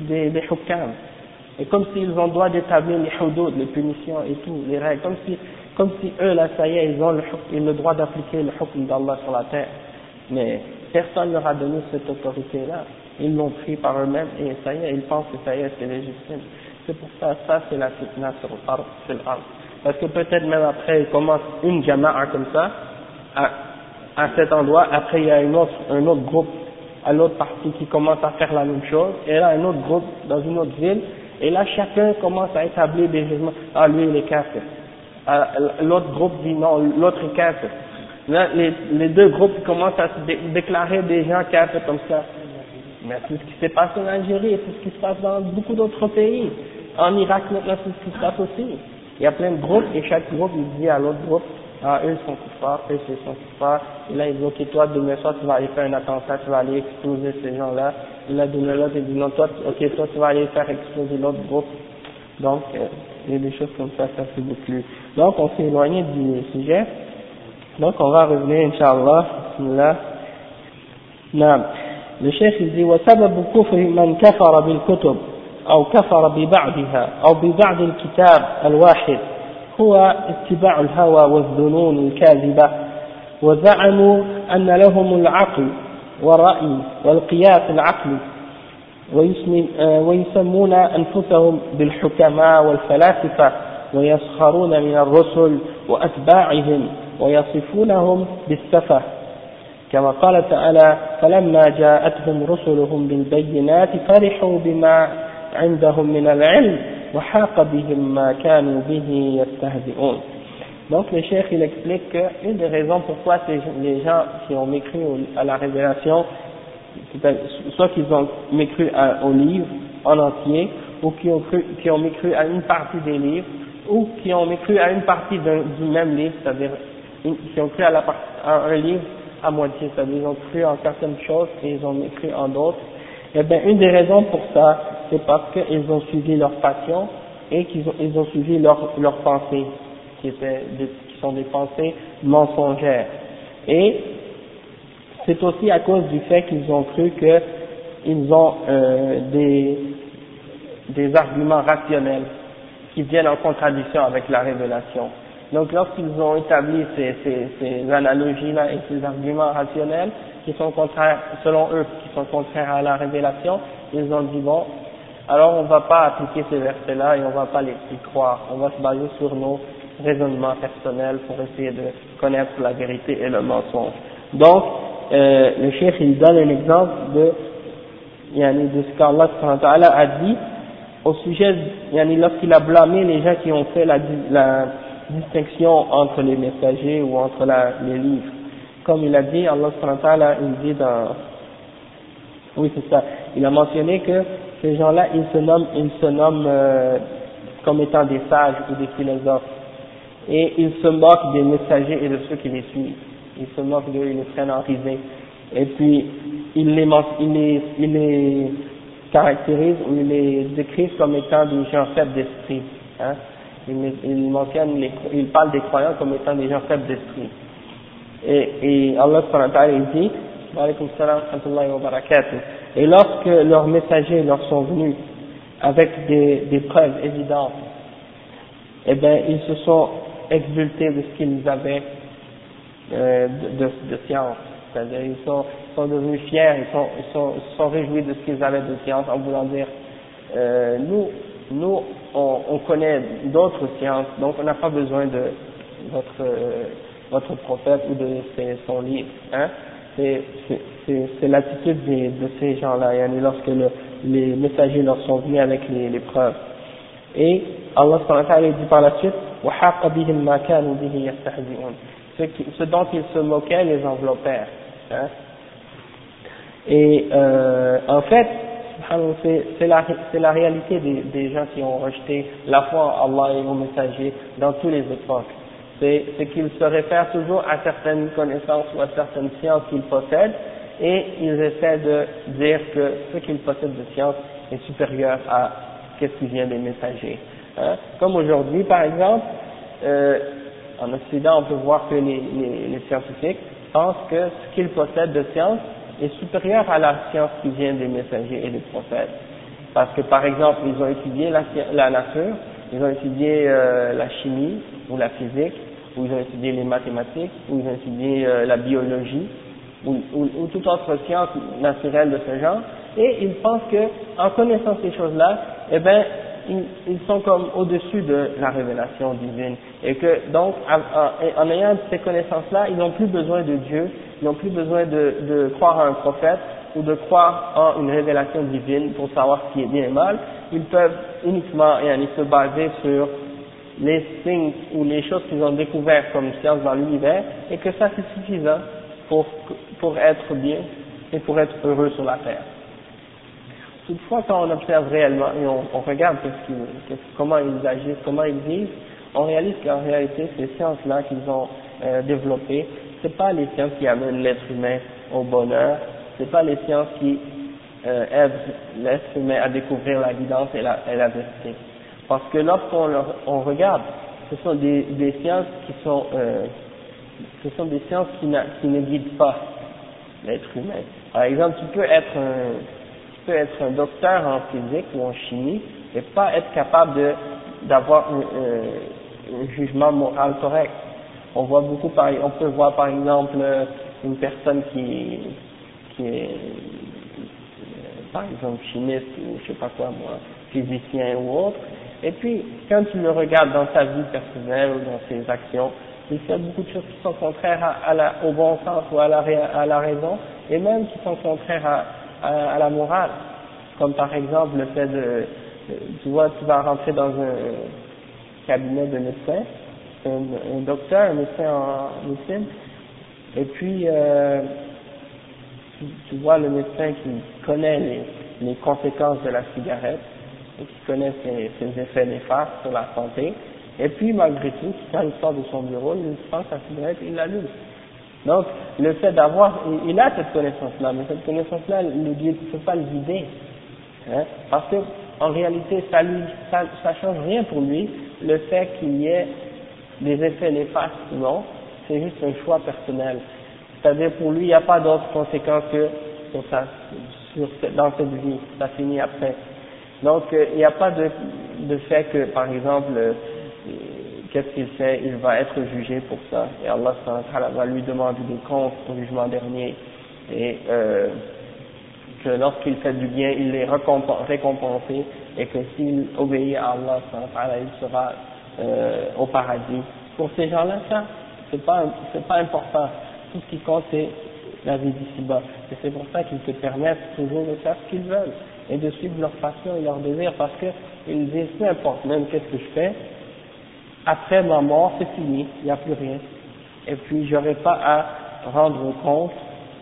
des, des hukam. Et comme s'ils ont le droit d'établir les hudud, les punitions et tout, les règles, comme si, comme si eux, là, ça y est, ils ont le, le droit d'appliquer le hukm d'Allah sur la terre. Mais personne ne leur a donné cette autorité-là. Ils l'ont pris par eux-mêmes et ça y est, ils pensent que ça y est, c'est légitime. C'est pour ça, ça c'est la fitna sur l'arbre. Parce que peut-être même après, ils commencent une jama'a comme ça, à, à cet endroit, après il y a une autre, un autre groupe, à l'autre partie qui commence à faire la même chose, et là un autre groupe dans une autre ville, et là, chacun commence à établir des jugements. Ah, lui, il est kafir. Ah, l'autre groupe dit non, l'autre est kafir. Les, deux groupes commencent à se déclarer des gens comme ça. Mais c'est ce qui s'est passé en Algérie, c'est ce qui se passe dans beaucoup d'autres pays. En Irak, maintenant, c'est ce qui se passe aussi. Il y a plein de groupes, et chaque groupe, dit à l'autre groupe, ah, eux sont kuffars, eux sont kuffars, et là, ils disent, ok, toi, demain soir, tu vas aller faire un attentat, tu vas aller exploser ces gens-là, il a donné l'autre, il dit non, toi, ok, toi tu vas aller faire exploser l'autre groupe. Donc, euh, il y a des choses comme ça, ça fait beaucoup. Donc, on s'est éloigné du sujet. Donc, on va revenir, Inch'Allah, bismillah. نعم الشيخ يقول وسبب كفر من كفر بالكتب أو كفر ببعضها أو ببعض الكتاب الواحد هو اتباع الهوى والظنون الكاذبة وزعموا أن لهم العقل والرأي والقياس العقلي. آه، ويسمون أنفسهم بالحكماء والفلاسفة ويسخرون من الرسل وأتباعهم ويصفونهم بالسفة. كما قال تعالى فلما جاءتهم رسلهم بالبينات فرحوا بما عندهم من العلم وحاق بهم ما كانوا به يستهزئون. Donc le chef il explique qu'une des raisons pourquoi les gens qui ont mécru à la révélation, soit qu'ils ont mécru au livre en entier, ou qui ont, cru, qui ont mécru à une partie des livres, ou qui ont mécru à une partie du même livre, c'est-à-dire qui ont cru à, la, à un livre à moitié, c'est-à-dire ils ont cru en certaines choses et ils ont mécru en d'autres. Eh bien, une des raisons pour ça, c'est parce qu'ils ont suivi leur passion et qu'ils ont, ils ont suivi leur pensée qui, sont des pensées mensongères. Et c'est aussi à cause du fait qu'ils ont cru qu'ils ont euh, des, des arguments rationnels qui viennent en contradiction avec la révélation. Donc lorsqu'ils ont établi ces, ces, ces analogies-là et ces arguments rationnels qui sont contraires, selon eux, qui sont contraires à la révélation, ils ont dit bon, alors on ne va pas appliquer ces versets-là et on ne va pas les y croire, on va se baser sur nos raisonnement personnel pour essayer de connaître la vérité et le mensonge. Donc, euh, le chef il donne un exemple de, yani, de ce qu'Allah a dit au sujet, yani, lorsqu'il a blâmé les gens qui ont fait la, la distinction entre les messagers ou entre la, les livres. Comme il a dit, Allah il dit dans Oui, c'est ça. Il a mentionné que ces gens-là, ils se nomment, ils se nomment euh, comme étant des sages ou des philosophes. Et ils se moquent des messagers et de ceux qui les suivent. Ils se moquent d'eux, ils les prennent en risée. Et puis, ils les, caractérisent ou ils les décrivent comme étant des gens faibles d'esprit. Ils, ils, parlent des croyants comme étant des gens faibles d'esprit. Et, et Allah dit, et lorsque leurs messagers leur sont venus avec des, des preuves évidentes, eh bien, ils se sont exultés de ce qu'ils avaient euh, de, science. C'est-à-dire, ils sont, sont devenus fiers, ils sont, ils sont, sont réjouis de ce qu'ils avaient de science en voulant dire, euh, nous, nous, on, on connaît d'autres sciences, donc on n'a pas besoin de votre, euh, votre prophète ou de son livre. Hein c'est l'attitude de ces gens-là, lorsque le, les messagers leur sont venus avec les, les preuves. Et Allah dit par la suite, ce, dont ils se moquaient les enveloppèrent. Hein. Et euh, en fait, c'est la, réalité des, gens qui ont rejeté la foi en Allah et aux messagers dans tous les époques c'est qu'ils se réfèrent toujours à certaines connaissances ou à certaines sciences qu'ils possèdent et ils essaient de dire que ce qu'ils possèdent de science est supérieur à ce qui vient des messagers. Hein? Comme aujourd'hui, par exemple, euh, en Occident, on peut voir que les, les, les scientifiques pensent que ce qu'ils possèdent de science est supérieur à la science qui vient des messagers et des prophètes. Parce que, par exemple, ils ont étudié la, la nature, ils ont étudié euh, la chimie ou la physique, ou ils ont étudié les mathématiques, ou ils ont étudié euh, la biologie, ou, ou, ou, toute autre science naturelle de ce genre, et ils pensent que, en connaissant ces choses-là, eh ben, ils, sont comme au-dessus de la révélation divine, et que donc, en, ayant ces connaissances-là, ils n'ont plus besoin de Dieu, ils n'ont plus besoin de, croire à un prophète, ou de croire en une révélation divine pour savoir ce qui est bien et mal, ils peuvent uniquement et se baser sur les signes ou les choses qu'ils ont découvertes comme science dans l'univers et que ça c'est suffisant pour être bien et pour être heureux sur la terre. Toutefois, quand on observe réellement et on, on regarde comment ils agissent, comment ils vivent, on réalise qu'en réalité, ces sciences-là qu'ils ont euh, développées, c'est pas les sciences qui amènent l'être humain au bonheur, c'est pas les sciences qui euh, aident l'être humain à découvrir la guidance et la, et la vérité. Parce que lorsqu'on on regarde, ce sont des, des sciences qui sont, euh, ce sont des sciences qui, qui ne guident pas l'être humain. Par exemple, tu peux être un, tu peux être un docteur en physique ou en chimie et pas être capable de d'avoir un, un, jugement moral correct. On voit beaucoup, on peut voir par exemple une personne qui, qui est, par exemple chimiste ou je sais pas quoi moi, physicien ou autre, et puis, quand tu le regardes dans sa vie personnelle ou dans ses actions, il fait beaucoup de choses qui sont contraires au bon sens ou à la, à la raison, et même qui sont contraires à, à, la morale. Comme par exemple le fait de, tu vois, tu vas rentrer dans un cabinet de médecin, un, docteur, un médecin en médecine, et puis euh, tu, tu, vois le médecin qui connaît les, conséquences de la cigarette, et qui connaît ses, ses, effets néfastes sur la santé, et puis malgré tout, quand il sort de son bureau, il prend sa cigarette et il l'allume. Donc, le fait d'avoir, il, a cette connaissance-là, mais cette connaissance-là, le ne peut pas le vider, hein, parce que en réalité, ça lui, ça, ça change rien pour lui, le fait qu'il y ait des effets néfastes non, c'est juste un choix personnel. C'est-à-dire pour lui, il n'y a pas d'autres conséquences que sur ça, sur, dans cette vie, ça finit après. Donc, euh, il n'y a pas de, de fait que, par exemple, euh, qu'est-ce qu'il fait Il va être jugé pour ça. Et Allah va lui demander des comptes au jugement dernier. Et euh, que lorsqu'il fait du bien, il est récompensé. Et que s'il obéit à Allah, il sera euh, au paradis. Pour ces gens-là, ça, c'est pas, pas important. Tout ce qui compte, c'est la vie d'ici-bas. Et c'est pour ça qu'ils te permettent toujours de faire ce qu'ils veulent et de suivre leur passion et leur désir parce qu'ils disent peu même qu'est-ce que je fais, après ma mort c'est fini, il n'y a plus rien. Et puis j'aurai pas à rendre compte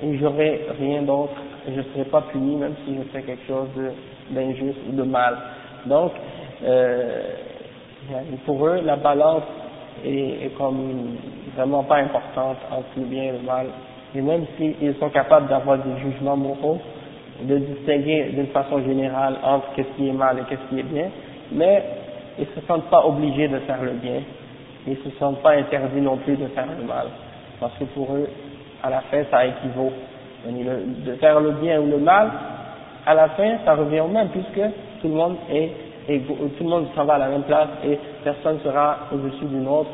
et j'aurai rien d'autre je ne serai pas puni même si je fais quelque chose d'injuste ou de mal. Donc, euh, pour eux, la balance est, est comme vraiment pas importante entre le bien et le mal. Et même s'ils sont capables d'avoir des jugements moraux, de distinguer d'une façon générale entre qu'est-ce qui est mal et qu'est-ce qui est bien, mais ils se sentent pas obligés de faire le bien. Ils se sentent pas interdits non plus de faire le mal. Parce que pour eux, à la fin, ça équivaut. De faire le bien ou le mal, à la fin, ça revient au même, puisque tout le monde est égaux, tout le monde s'en va à la même place et personne sera au-dessus d'une autre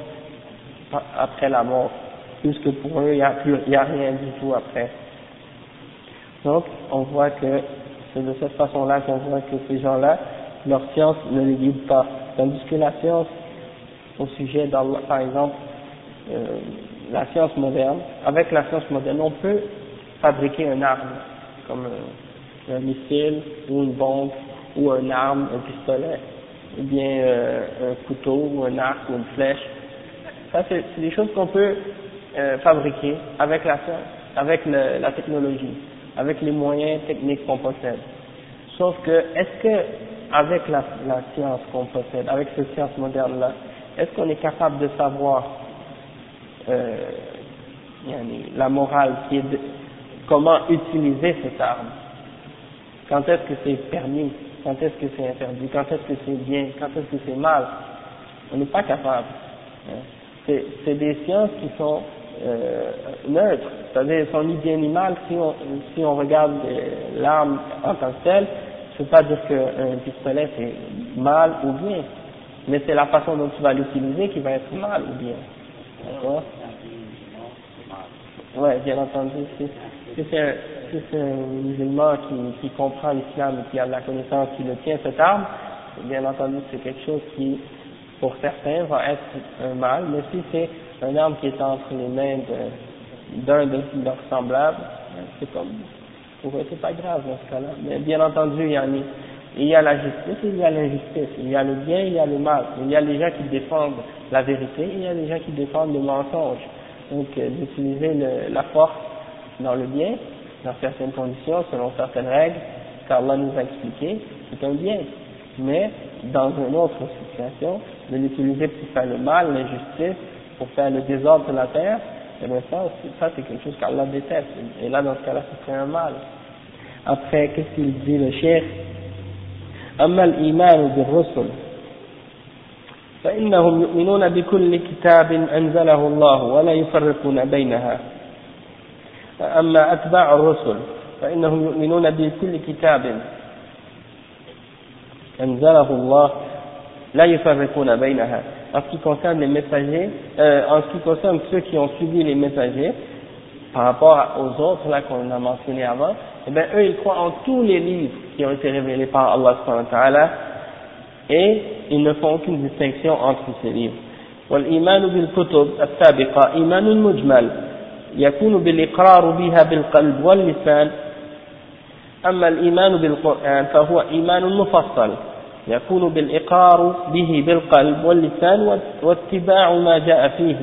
après la mort, puisque pour eux, il n'y a, plus- y a rien du tout après. Donc, on voit que c'est de cette façon-là qu'on voit que ces gens-là, leur science ne les guide pas. Tandis que la science, au sujet d'Allah, par exemple, euh, la science moderne, avec la science moderne, on peut fabriquer une arme, comme euh, un missile, ou une bombe, ou une arme, un pistolet, ou bien euh, un couteau, ou un arc, ou une flèche. Ça, c'est des choses qu'on peut fabriquer avec la science, avec la technologie, avec les moyens techniques qu'on possède. Sauf que, est-ce que, avec la, science qu'on possède, avec cette science moderne-là, est-ce qu'on est capable de savoir euh, la morale qui est de, comment utiliser cette arme? Quand est-ce que c'est permis? Quand est-ce que c'est interdit? Quand est-ce que c'est bien? Quand est-ce que c'est mal? On n'est pas capable. hein. C'est des sciences qui sont euh, neutres, c'est-à-dire sont ni bien ni mal. Si on, si on regarde euh, l'arme en tant que telle, ne pas dire qu'un pistolet c'est mal ou bien, mais c'est la façon dont tu vas l'utiliser qui va être mal ou bien. D'accord? Ouais, bien entendu. Si, c'est un, musulman qui, comprend l'islam et qui a de la connaissance, qui le tient cette arme, bien entendu c'est quelque chose qui, pour certains, va être un mal, mais si c'est un arme qui est entre les mains de- d'un de, leurs semblables, c'est comme, pour c'est pas grave dans ce cas-là. Mais bien entendu, il y, a, il y a la justice et il y a l'injustice, il y a le bien, il y a le mal, il y a les gens qui défendent la vérité et il y a les gens qui défendent le mensonge. Donc euh, d'utiliser la force dans le bien, dans certaines conditions, selon certaines règles qu'Allah nous a expliquées, c'est un bien. Mais dans une autre situation, de l'utiliser pour faire le mal, l'injustice, pour faire le désordre sur la terre, et bien ça, ça c'est quelque chose qu'Allah déteste. Et là, dans ce cas-là, ce serait un mal. Après, qu'est-ce qu'il dit le cheikh أما الإيمان بالرسل فإنهم يؤمنون بكل كتاب أنزله الله ولا يفرقون بينها أما أتباع الرسل فإنهم يؤمنون بكل كتاب أنزله الله لا يفرقون بينها en ce qui concerne les messagers, euh, en ce qui concerne ceux qui ont suivi les messagers, par rapport aux autres là qu'on a mentionné avant, eh bien eux ils croient en tous les livres qui ont été révélés par Allah subhanahu wa ta'ala et ils ne font aucune distinction entre ces livres. والإيمان بالكتب السابقة إيمان مجمل يكون بالإقرار بها بالقلب واللسان أما الإيمان بالقرآن فهو إيمان مفصل يكون بالإقرار به بالقلب واللسان واتباع ما جاء فيه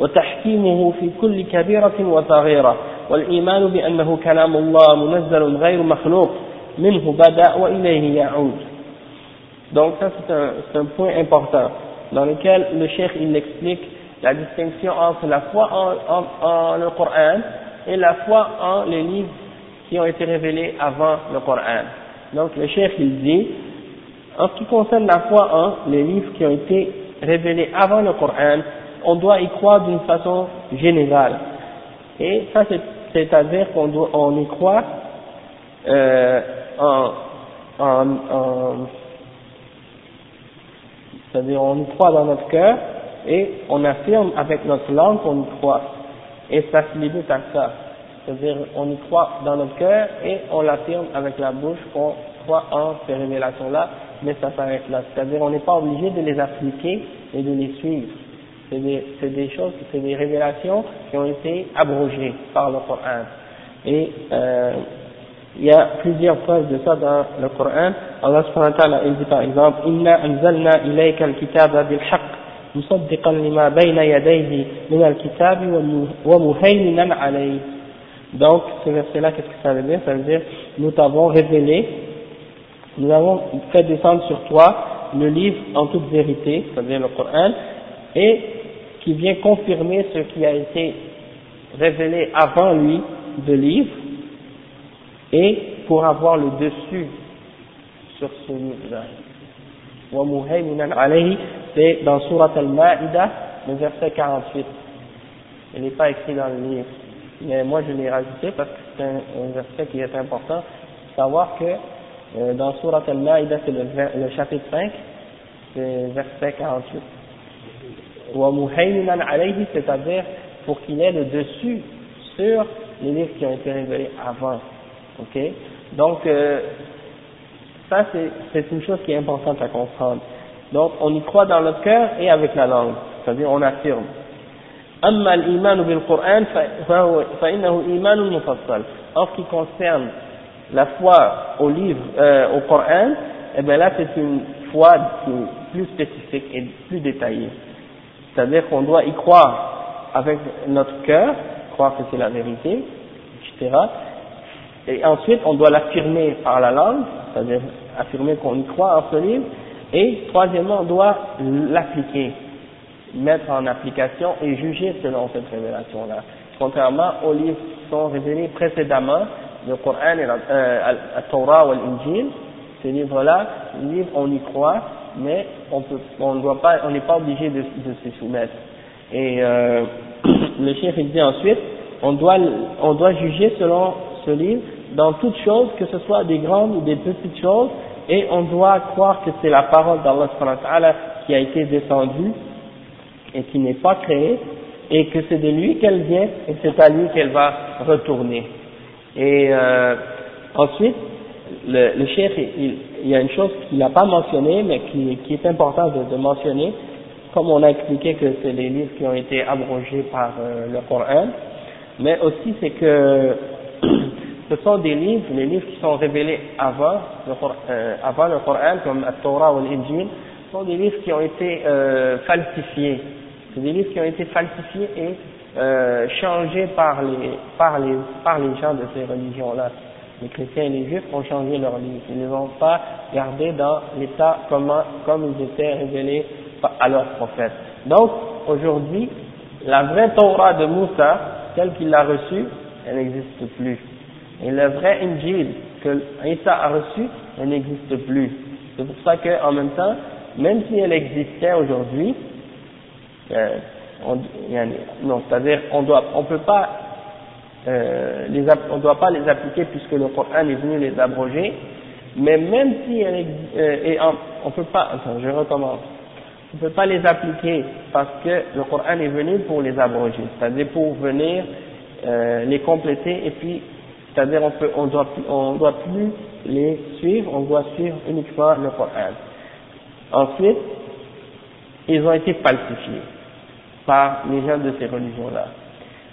وتحكيمه في كل كبيرة وصغيرة والإيمان بأنه كلام الله منزل غير مخلوق منه بدأ وإليه يعود Donc ça c'est un, un point important dans lequel le cheikh il explique la distinction entre la foi en, en, en le Coran et la foi en les livres qui ont été révélés avant le Coran. Donc le cheikh il dit en ce qui concerne la foi en les livres qui ont été révélés avant le Coran, on doit y croire d'une façon générale. Et ça, c'est-à-dire qu'on on y croit euh, en, en, en c'est-à-dire on y croit dans notre cœur et on affirme avec notre langue qu'on y croit. Et ça se limite à ça. C'est-à-dire on y croit dans notre cœur et on l'affirme avec la bouche qu'on croit en ces révélations-là, mais ça s'arrête là. C'est-à-dire on n'est pas obligé de les appliquer et de les suivre. C'est des, des, choses, c'est des révélations qui ont été abrogées par le Coran. Et euh, il y a plusieurs preuves de ça dans le Coran. Allah il dit par exemple, al-kitaba bil-haq, musaddiqan min al-kitabi wa. Donc, ce verset-là, qu'est-ce que ça veut dire? Ça veut dire, nous t'avons révélé nous avons fait descendre sur toi le livre en toute vérité, c'est-à-dire le Coran, et qui vient confirmer ce qui a été révélé avant lui de livre, et pour avoir le dessus sur ce livre-là. C'est dans Surat al-Ma'ida, le verset 48. Il n'est pas écrit dans le livre. Mais moi je l'ai rajouté parce que c'est un, verset qui est important. Savoir que euh, dans Surat al-Ma'ida, c'est le, le, chapitre 5, c'est verset 48. alayhi, c'est-à-dire pour qu'il ait le dessus sur les livres qui ont été révélés avant. Ok Donc, euh, ça c'est une chose qui est importante à comprendre. Donc, on y croit dans le cœur et avec la langue, c'est-à-dire on affirme. أما الإيمان بالقرآن فإنه إيمان مفصل. En ce qui concerne la foi au livre, euh, au Coran, eh bien là c'est une foi plus spécifique et plus détaillée. C'est-à-dire qu'on doit y croire avec notre cœur, croire que c'est la vérité, etc. Et ensuite on doit l'affirmer par la langue, c'est-à-dire affirmer qu'on y croit en ce livre, et troisièmement, on doit l'appliquer, mettre en application et juger selon cette révélation-là. Contrairement aux livres qui sont révélés précédemment, le Coran et la, euh, Torah ou l'Injil, ces livres-là, les livres on y croit, mais on peut, doit pas, on n'est pas obligé de, de s'y soumettre. Et euh, le chef il dit ensuite, on doit, on doit juger selon ce livre dans toutes choses, que ce soit des grandes ou des petites choses, et on doit croire que c'est la parole d'Allah qui a été descendue et qui n'est pas créée, et que c'est de lui qu'elle vient et c'est à lui qu'elle va retourner. Et euh, ensuite, le, le chef, il, y a une chose qu'il n'a pas mentionnée, mais qui, est important de, mentionner, comme on a expliqué que c'est les livres qui ont été abrogés par euh, le Coran, mais aussi c'est que ce sont des livres, les livres qui sont révélés avant le, euh, Coran, comme la Torah ou l'Injil, sont des livres qui ont été euh, falsifiés. C'est des livres qui ont été falsifiés et euh, changés par les, par, les, par les gens de ces religions-là. Les chrétiens et les juifs ont changé leurs livres. Ils ne les ont pas gardés dans l'état comme, comme ils étaient révélés à leurs prophètes. Donc, aujourd'hui, la vraie Torah de Moussa, telle qu'il l'a reçue, elle n'existe plus. Et le vrai Injil que Isa a reçu, elle n'existe plus. C'est pour ça qu'en même temps, même si elle existait aujourd'hui, euh, on, non, c'est-à-dire on doit, on peut pas, euh, les, on doit pas les appliquer puisque le Coran est venu les abroger, mais même si elle euh, et on, on peut pas, attends, je recommence, on peut pas les appliquer parce que le Coran est venu pour les abroger, c'est-à-dire pour venir euh, les compléter et puis c'est-à-dire on peut, on doit, on doit plus les suivre, on doit suivre uniquement le Coran. Ensuite, ils ont été falsifiés par les gens de ces religions-là.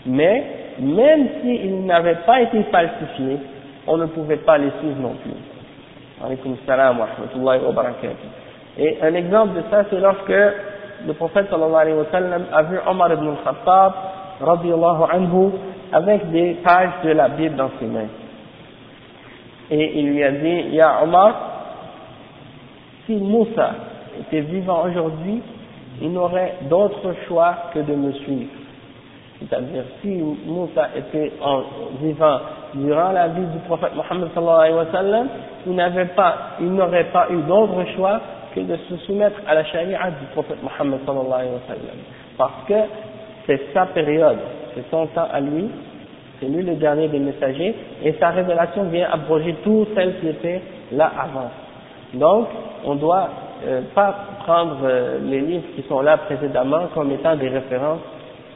Mais, même s'ils n'avaient pas été falsifiés, on ne pouvait pas les suivre non plus. Et un exemple de ça, c'est lorsque le prophète sallallahu a vu Omar ibn al-Khattab, anhu, avec des pages de la Bible dans ses mains. Et il lui a dit, Ya Omar, si Moussa était vivant aujourd'hui, il n'aurait d'autre choix que de me suivre. C'est-à-dire, si Moussa était en vivant durant la vie du prophète Mohammed il n'avait pas, il n'aurait pas eu d'autre choix que de se soumettre à la charia du prophète Mohammed. Parce que c'est sa période, c'est son temps à lui, c'est lui le dernier des messagers, et sa révélation vient abroger tout celles qui étaient là avant. Donc, on doit euh, pas prendre euh, les livres qui sont là précédemment comme étant des références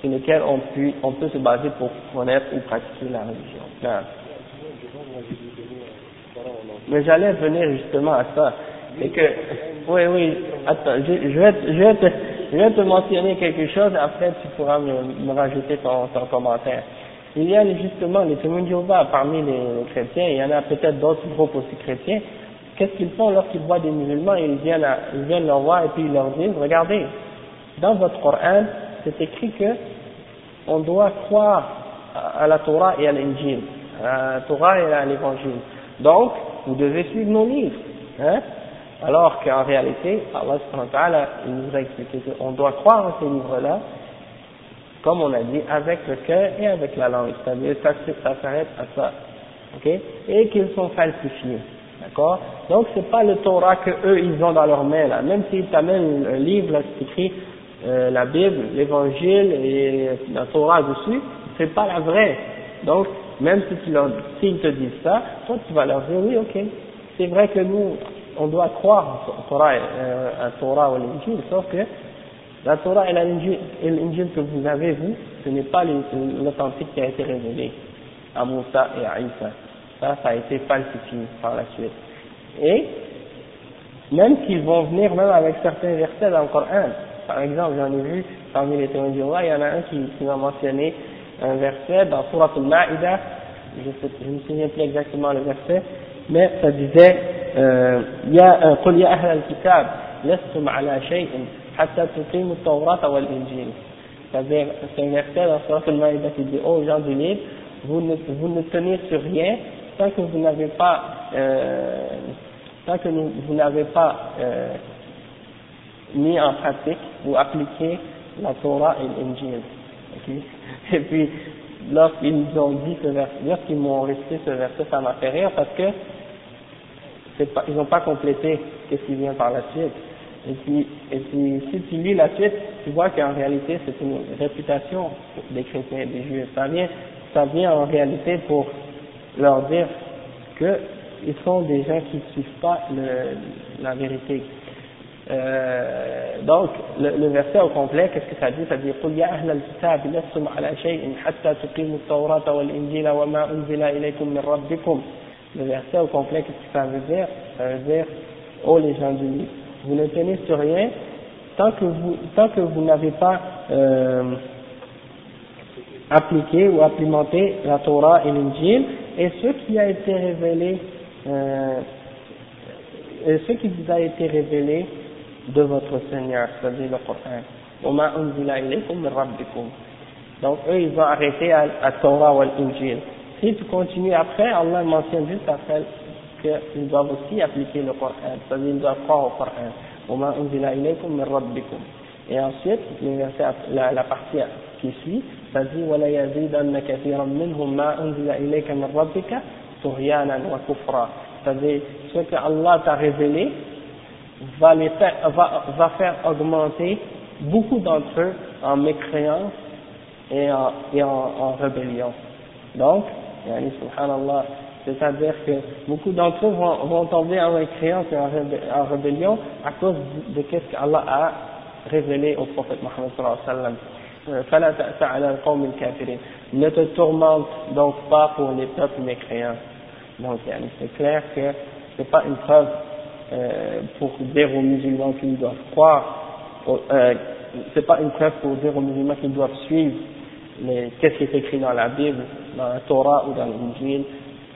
sur lesquelles on peut, se baser pour connaître ou pratiquer la religion. Mais j'allais venir justement à ça. Et que, oui, oui, attends, je, vais, te, je mentionner quelque chose, après tu pourras me, rajouter ton, commentaire. Il y a justement les témoins de parmi les, chrétiens, il y en a peut-être d'autres groupes aussi chrétiens. Qu'est-ce qu'ils font lorsqu'ils voient des musulmans? Ils viennent, à, ils viennent leur voir et puis ils leur disent, regardez, dans votre Coran, c'est écrit que on doit croire à la Torah et à l'Injil, à la Torah et à l'Évangile. Donc, vous devez suivre nos livres. Hein? Alors qu'en réalité, Allah il nous a expliqué qu'on doit croire en ces livres-là, comme on a dit, avec le cœur et avec la langue. C'est-à-dire, ça, ça s'arrête à ça. ok? Et qu'ils sont falsifiés. D'accord? Donc, c'est pas le Torah que eux ils ont dans leurs mains, là. Même s'ils t'amènent un livre, là, c'est écrit euh, la Bible, l'Évangile et la Torah dessus, c'est pas la vraie. Donc, même s'ils te disent ça, toi tu vas leur dire, oui, ok, c'est vrai que nous, on doit croire au Torah, euh, Torah ou à l'Injil, sauf que la Torah et l'Injil que vous avez, vous, ce n'est pas l'authentique qui a été révélé à Moussa et à Isa. Ça, ça a été falsifié par la suite. Et, même qu'ils vont venir même avec certains versets dans le Coran. Par exemple, j'en ai vu parmi les témoins il y en a un qui, qui m'a mentionné un verset dans Surah Al-Ma'ida, je ne me souviens plus exactement le verset, mais ça disait, euh, يا قل يا أهل الكتاب لستم على شيء حتى تقيموا التوراة والإنجيل c'est-à-dire, c'est un verset dans Surah Al-Ma'ida qui dit, oh gens du livre, vous ne, vous ne tenez sur rien tant que vous n'avez pas, euh, tant que vous n'avez pas euh, mis en pratique ou appliqué la Torah et l'Injil. Et puis, lorsqu'ils ont dit ce verset, lorsqu'ils m'ont resté ce verset, ça m'a fait rire parce que ils n'ont pas complété ce qui vient par la suite. Et puis, et puis, si tu lis la suite, tu vois qu'en réalité, c'est une réputation des chrétiens et des juifs. Ça vient, ça vient en réalité pour leur dire qu'ils sont des gens qui ne suivent pas le, la vérité. Euh, donc, le, le, verset au complet, qu'est-ce que ça dit Ça dit قل يا أهل الكتاب لستم على شيء حتى تقيموا التوراة والإنجيل وما أنزل إليكم من ربكم. Le verset au complet, qu'est-ce que ça veut dire Ça veut dire, oh les gens du livre, vous ne tenez sur rien tant que vous, tant que vous n'avez pas euh, appliqué ou implémenté la Torah et l'Injil et ce qui a été révélé, euh, ce qui vous a été révélé de votre Seigneur, c'est-à-dire le Coran. Donc eux, ils ont arrêté à, à Torah ou à l'Injil. Si tu continues après, Allah mentionne juste après qu'ils doivent aussi appliquer le Coran, c'est-à-dire qu'ils doivent croire au Coran. Et ensuite, la partie qui suit, ça dit وَلَا يَزِيدَنَّ كَثِيرًا مِنْهُمْ مَا أُنزِلَ إِلَيْكَ مِنْ رَبِّكَ طُغْيَانًا وَكُفْرًا c'est-à-dire ce que Allah t'a révélé va, les faire, va, va faire augmenter beaucoup d'entre eux en mécréance et en, et en, en rébellion. Donc, yani, subhanallah, c'est-à-dire que beaucoup d'entre eux vont, vont tomber en mécréance et en, en rébellion à cause de, ce qu'Allah a révélé au prophète Mohammed sallallahu alayhi wa sallam. فلا تأس على القوم الكافرين ne te tourmente donc pas pour les peuples mécréants donc c'est clair que c'est pas une preuve euh, pour dire aux musulmans qu'ils doivent croire, euh, c'est pas une preuve pour dire aux musulmans qu'ils doivent suivre qu'est-ce qui est écrit dans la Bible, dans la Torah ou dans l'Injil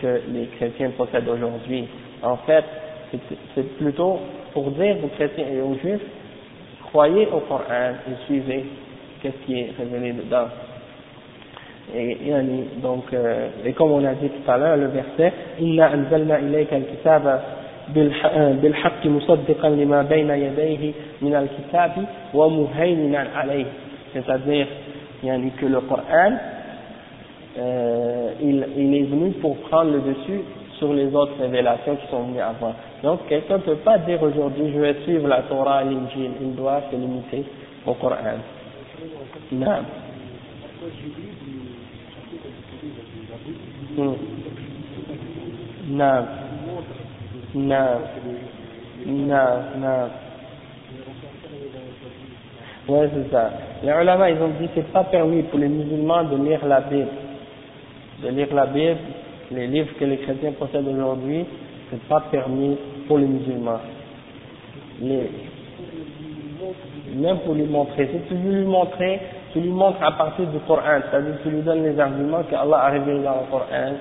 que les chrétiens possèdent aujourd'hui. En fait, c'est plutôt pour dire aux chrétiens et aux juifs, croyez au Coran et suivez qu'est-ce qui est révélé dedans. Et, donc, euh, et comme on a dit tout à l'heure, le verset, إِنَّا أَنزَلْنَا إِلَيْكَ الْكِتَابَ بالحق مصدقا لما بين يديه من الكتاب ومهيمنا عليه c'est-à-dire yani, que le Coran euh, il, il est venu pour prendre le dessus sur les autres révélations qui sont venues avant. Donc quelqu'un ne peut pas dire aujourd'hui je vais suivre la Torah et l'Injil, il doit se limiter au Coran. Non. Hmm. Non. Non. Non, non. Ouais, c'est ça. Les ulama, ils ont dit que c'est pas permis pour les musulmans de lire la Bible. De lire la Bible, les livres que les chrétiens possèdent aujourd'hui, c'est pas permis pour les musulmans. Les, même pour lui montrer. Si tu veux lui montrer, tu lui montres à partir du Coran, c'est-à-dire tu lui donnes les arguments que Allah a révélés dans le Coran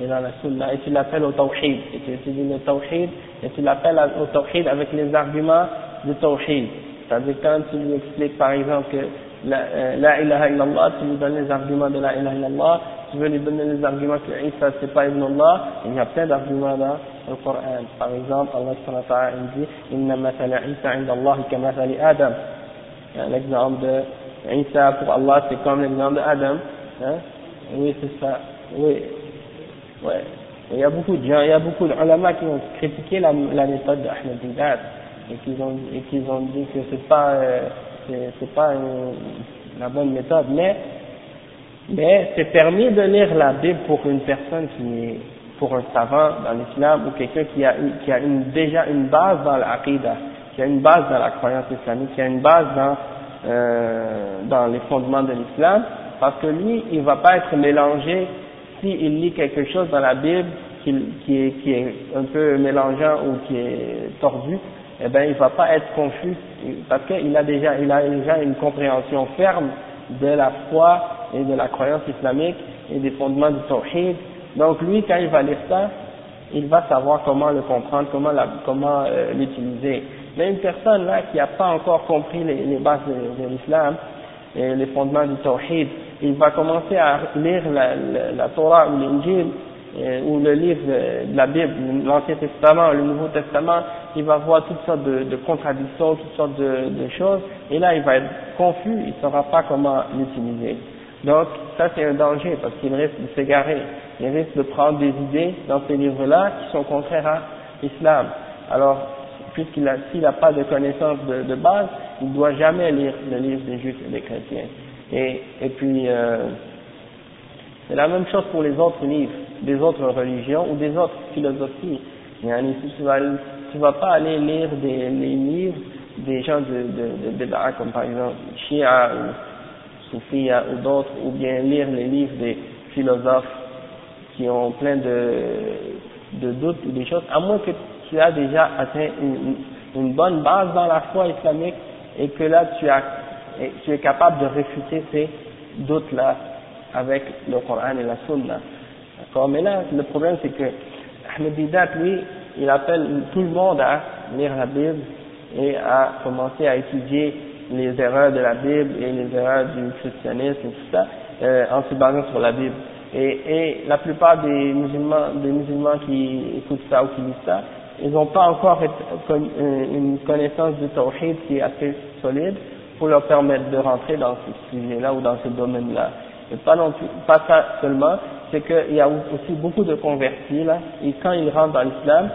et dans la Sunna, et tu l'appelles au Tawhid, et tu étudies le Tawhid, et tu l'appelles au Tawhid avec les arguments du Tawhid. C'est-à-dire quand tu lui expliques par exemple que la, euh, la ilaha illallah, tu lui donnes les arguments de la ilaha illallah, tu veux lui donner les arguments que Isa c'est pas Ibn Allah, il y a plein d'arguments dans le Coran. Par exemple, Allah subhanahu wa ta'ala dit, Inna mathala Isa inda Allah kamathali Adam. L'exemple de Isa pour Allah c'est comme l'exemple d'Adam. Hein? Oui, c'est ça. Oui. Ouais. Il y a beaucoup de gens, il y a beaucoup d'ulama qui ont critiqué la, méthode d'Ahmed et qui ont, et qui ont dit que c'est pas, euh, c'est pas la bonne méthode, mais, mais c'est permis de lire la Bible pour une personne qui est, pour un savant dans l'islam ou quelqu'un qui a, qui a déjà une base dans l'aqidah, qui a une base dans la croyance islamique, qui a une base dans, euh, dans les fondements de l'islam, parce que lui, il va pas être mélangé s'il lit quelque chose dans la Bible qui, est, qui est un peu mélangeant ou qui est tordu, eh ben il va pas être confus parce qu'il a déjà il a déjà une compréhension ferme de la foi et de la croyance islamique et des fondements du tawhid. Donc lui quand il va lire ça, il va savoir comment le comprendre, comment euh, l'utiliser. Mais une personne là qui n'a pas encore compris les, bases de, l'islam et les fondements du tawhid, il va commencer à lire la, Torah ou l'Injil euh, ou le livre de la Bible, l'Ancien Testament, le Nouveau Testament, il va voir toutes sortes de, contradictions, toutes sortes de, de, choses, et là il va être confus, il ne saura pas comment l'utiliser. Donc ça c'est un danger parce qu'il risque de s'égarer, il risque de prendre des idées dans ces livres-là qui sont contraires à l'islam. Alors puisqu'il s'il n'a pas de connaissance de, base, il ne doit jamais lire le livre des Juifs et des chrétiens. Et, et puis euh, c'est la même chose pour les autres livres des autres religions ou des autres philosophies. Tu vas, vas pas aller lire les livres des gens de, de, de comme par exemple Shia ou Soufia ou d'autres, ou bien lire les livres des philosophes qui ont plein de, de doutes ou des choses, à moins que tu as déjà atteint une, bonne base dans la foi islamique et que là tu, as, tu es capable de réfuter ces doutes-là avec le Coran et la Sunna. D'accord? Mais là, le problème, c'est que Ahmed Didat, lui, il appelle tout le monde à lire la Bible et à commencer à étudier les erreurs de la Bible et les erreurs du christianisme et tout ça, euh, en se basant sur la Bible. Et, et la plupart des musulmans, des musulmans qui écoutent ça ou qui lisent ça, ils n'ont pas encore une connaissance du tawhid qui est assez solide pour leur permettre de rentrer dans ce sujet-là ou dans ce domaine-là. Et pas non plus, pas ça seulement, c'est qu'il y a aussi beaucoup de convertis là, et quand ils rentrent dans l'islam,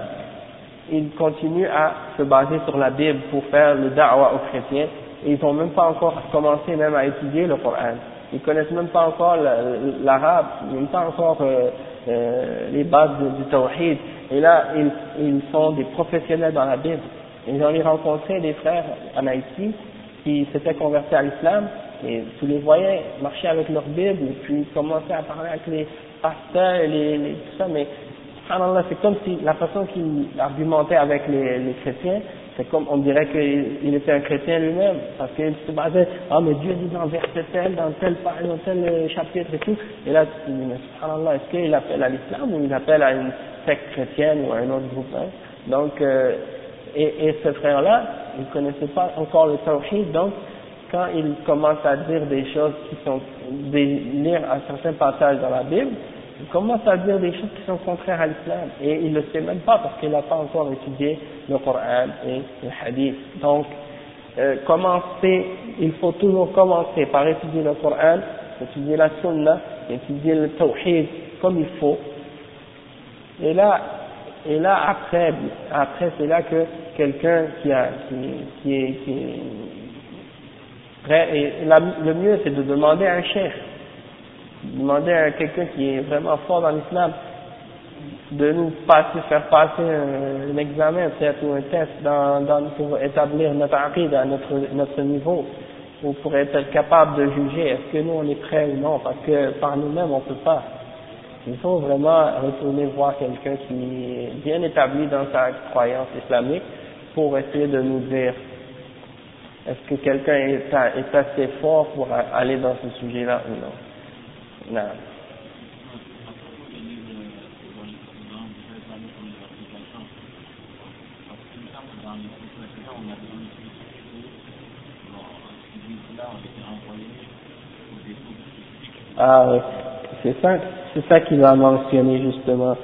ils continuent à se baser sur la Bible pour faire le da'wah aux chrétiens, et ils n'ont même pas encore commencé même à étudier le Coran. Ils connaissent même pas encore l'arabe, même pas encore euh, euh, les bases du tawhid. Et là, ils, ils sont des professionnels dans la Bible. Et j'en ai rencontré des frères en Haïti qui s'étaient convertis à l'islam et tu les voyais marcher avec leur Bible et puis commencer à parler avec les pasteurs les, les tout ça, mais c'est comme si la façon qu'il argumentait avec les, les chrétiens, c'est comme on dirait qu'il était un chrétien lui-même, parce qu'il se basait, ah mais Dieu dit dans verset tel, dans tel, dans tel chapitre et tout, et là tu mais est-ce qu'il appelle à l'islam ou il appelle à une secte chrétienne ou à un autre groupe hein? Donc, euh, et, et ce frère-là, il ne connaissait pas encore le tawhid, donc quand il commence à dire des choses qui sont, des, lire un certain passage dans la Bible, il commence à dire des choses qui sont contraires à l'islam. Et il ne le sait même pas parce qu'il n'a pas encore étudié le Coran et le Hadith. Donc, euh, commencer, il faut toujours commencer par étudier le Coran, étudier la Sunna, étudier le Tawhid comme il faut. Et là, et là après, après c'est là que quelqu'un qui a, qui, qui est, qui est le mieux, c'est de demander un chef, demander à quelqu'un qui est vraiment fort dans l'islam, de nous passer, faire passer un, examen peut-être ou un test dans, dans, pour établir notre aqid à notre, notre niveau, ou pour être capable de juger est-ce que nous on est prêts ou non, parce que par nous-mêmes on peut pas. Il faut vraiment retourner voir quelqu'un qui est bien établi dans sa croyance islamique pour essayer de nous dire est-ce que quelqu'un est, assez fort pour aller dans ce sujet-là ou non نعم Ah oui, c'est ça, c'est ça qu'il a mentionné justement.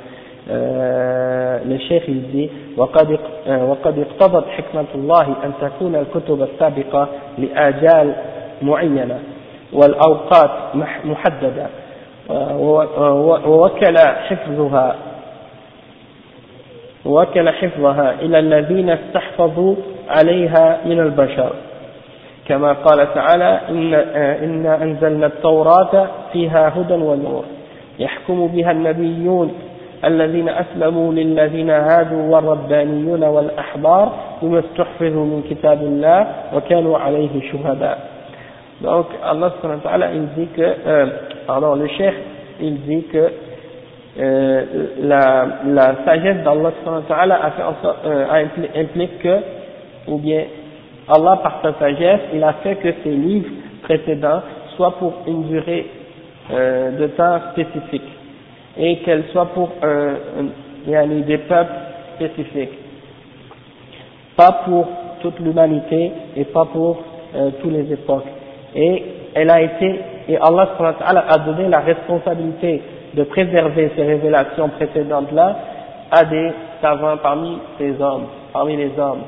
Euh, le cheikh il dit وقد وقد اقتضت حكمة الله أن تكون الكتب السابقة لآجال معينة والأوقات مح- محددة. ووكل حفظها. ووكل حفظها إلى الذين استحفظوا عليها من البشر. كما قال تعالى إن إنا أنزلنا التوراة فيها هدى ونور. يحكم بها النبيون الذين أسلموا للذين هادوا والربانيون والأحبار بما استحفظوا من كتاب الله وكانوا عليه شهداء. Donc Allah subhanahu wa ta'ala il dit que, euh, pardon, le cheikh il dit que euh, la, la sagesse d'Allah subhanahu wa ta'ala a fait en euh, implique que, ou bien Allah par sa sagesse, il a fait que ces livres précédents soient pour une durée euh, de temps spécifique et qu'elles soient pour un, un- yani des peuples spécifiques, pas pour toute l'humanité et pas pour euh, toutes les époques. Et elle a été, et Allah a donné la responsabilité de préserver ces révélations précédentes-là à des savants parmi ces hommes, parmi les hommes.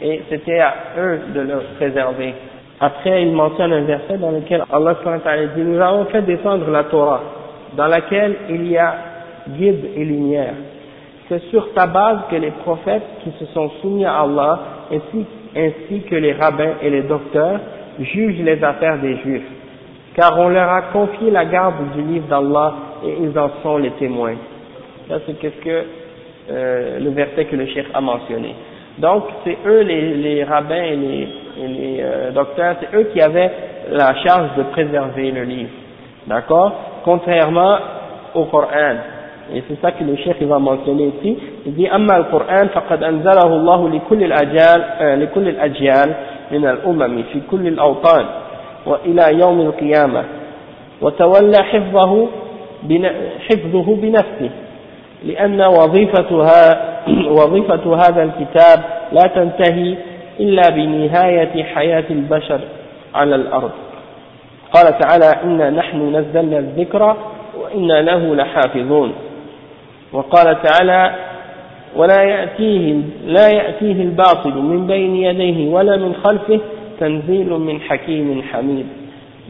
Et c'était à eux de le préserver. Après, il mentionne un verset dans lequel Allah dit, nous avons fait descendre la Torah, dans laquelle il y a guide et lumière. C'est sur ta base que les prophètes qui se sont soumis à Allah, ainsi que les rabbins et les docteurs, juge les affaires des Juifs, car on leur a confié la garde du livre d'Allah et ils en sont les témoins. Ça, c'est qu'est-ce que euh, le verset que le Cheikh a mentionné. Donc, c'est eux, les, les, rabbins et les, et les euh, docteurs, c'est eux qui avaient la charge de préserver le livre. D'accord? Contrairement au Coran. Et c'est ça que le Cheikh va mentionner ici. Il dit, « Amma al-Qur'an anzalahu li kulli » euh, من الأمم في كل الأوطان وإلى يوم القيامة وتولى حفظه حفظه بنفسه لأن وظيفتها وظيفة هذا الكتاب لا تنتهي إلا بنهاية حياة البشر على الأرض. قال تعالى إنا نحن نزلنا الذكر وإنا له لحافظون وقال تعالى ولا يأتيه لا يأتيه الباطل من بين يديه ولا من خلفه تنزيل من حكيم حميد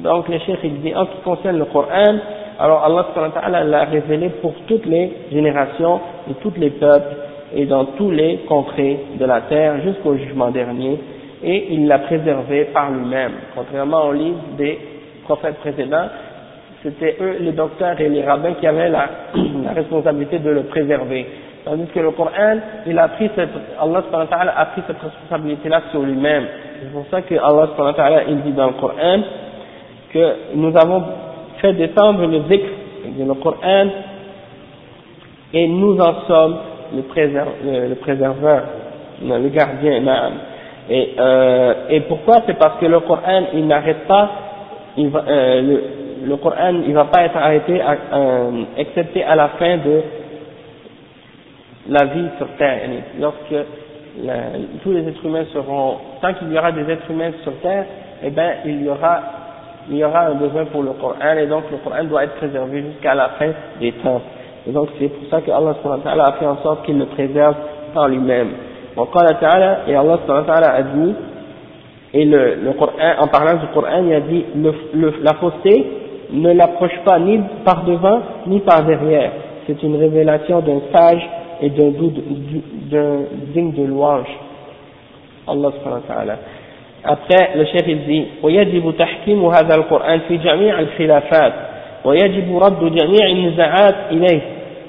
donc le cheikh il dit en ce qui concerne le Coran alors Allah subhanahu wa ta'ala l'a révélé pour toutes les générations et tous les peuples et dans tous les contrées de la terre jusqu'au jugement dernier et il l'a préservé par lui-même contrairement au livre des prophètes précédents c'était eux, les docteurs et les rabbins, qui avaient la, la responsabilité de le préserver. Tandis que le Coran, il a pris cette, Allah a pris cette responsabilité-là sur lui-même. C'est pour ça que Allah il dit dans le Coran que nous avons fait descendre le zikr, le Coran, et nous en sommes le, préser, le, préserveur, le gardien. Et, euh, et pourquoi? C'est parce que le Coran, il n'arrête pas, euh, le, le Coran, il va pas être arrêté, euh, excepté à la fin de la vie sur Terre. Lorsque tous les êtres humains seront, tant qu'il y aura des êtres humains sur Terre, eh bien, il y aura, il y aura un besoin pour le Coran, et donc le Coran doit être préservé jusqu'à la fin des temps. Et donc, c'est pour ça que Allah a fait en sorte qu'il le préserve par lui-même. Donc, Allah et Allah a dit, et le, le Coran, en parlant du Coran, il a dit, le, le, la fausseté ne l'approche pas ni par devant, ni par derrière. C'est une révélation d'un sage et d'un digne de louange. Allah subhanahu wa ta'ala. Après, le chef il dit, ويجب تحكيم هذا القرآن في جميع الخلافات ويجب رد جميع النزاعات إليه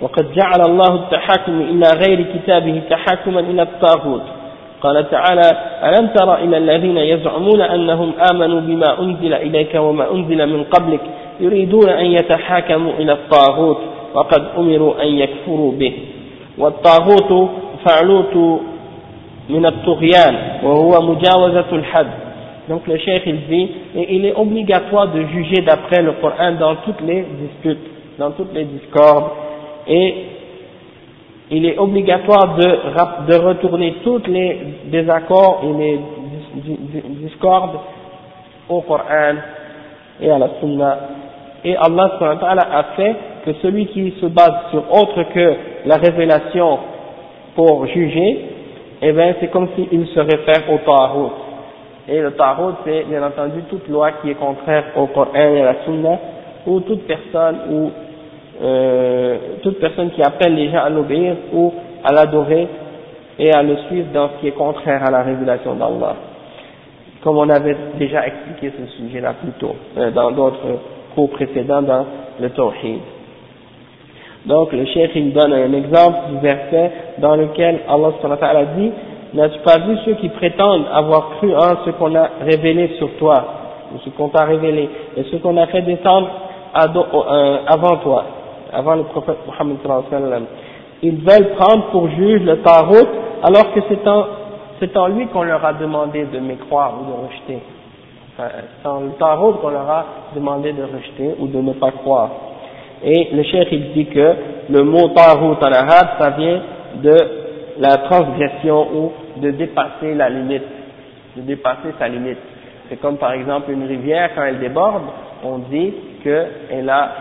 وقد جعل الله التحاكم إلى غير كتابه تحاكما إلى الطاغوت قال تعالى ألم تر إلى الذين يزعمون أنهم آمنوا بما أنزل إليك وما أنزل من قبلك يريدون أن يتحاكموا إلى الطاغوت وقد أمروا أن يكفروا به والطاغوت فعلوت من الطغيان وهو مجاوزة الحد donc le cheikh il dit et il est obligatoire de juger d'après le Coran dans toutes les disputes dans toutes les discordes et il est obligatoire de, de retourner tous les désaccords et les discordes au Coran et à la Sunna. Et Allah a fait que celui qui se base sur autre que la révélation pour juger, eh bien c'est comme s'il se réfère au Ta'arud. Et le Ta'arud, c'est bien entendu toute loi qui est contraire au Coran et à la Sunna, ou toute personne, ou euh, toute personne qui appelle les gens à l'obéir ou à l'adorer et à le suivre dans ce qui est contraire à la révélation d'Allah. Comme on avait déjà expliqué ce sujet-là plus tôt, euh, dans d'autres cours précédents dans le Tawhid. Donc le cheikh il donne un exemple du verset dans lequel Allah dit N'as-tu pas vu ceux qui prétendent avoir cru en ce qu'on a révélé sur toi, ou ce qu'on t'a révélé, et ce qu'on a fait descendre euh, avant toi, avant le prophète Muhammad sallallahu Ils veulent prendre pour juge le Tarot alors que c'est en, en lui qu'on leur a demandé de mécroire ou de rejeter. En le Tarot qu'on leur a demandé de rejeter ou de ne pas croire. Et le cheikh il dit que le mot Tarot en arabe, ça vient de la transgression ou de dépasser la limite, de dépasser sa limite. C'est comme par exemple une rivière, quand elle déborde, on dit qu'elle a,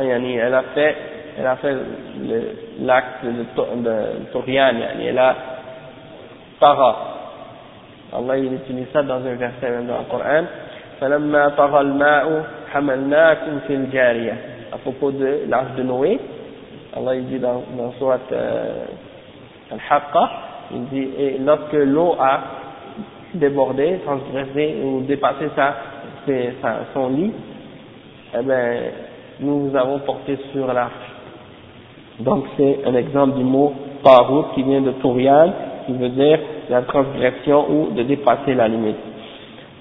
elle a fait, elle a fait l'acte de, de Torian, elle a para. Allah il utilise ça dans un verset même dans le Coran. فلما طغى الماء حملناكم في الجارية à propos de l'arche de Noé Allah il dit dans, dans surat euh, Al-Haqqa il dit et lorsque l'eau a débordé, transgressé ou dépassé sa, sa, son lit eh bien nous vous avons porté sur l'arche donc c'est un exemple du mot Tarout qui vient de Tourian qui veut dire la transgression ou de dépasser la limite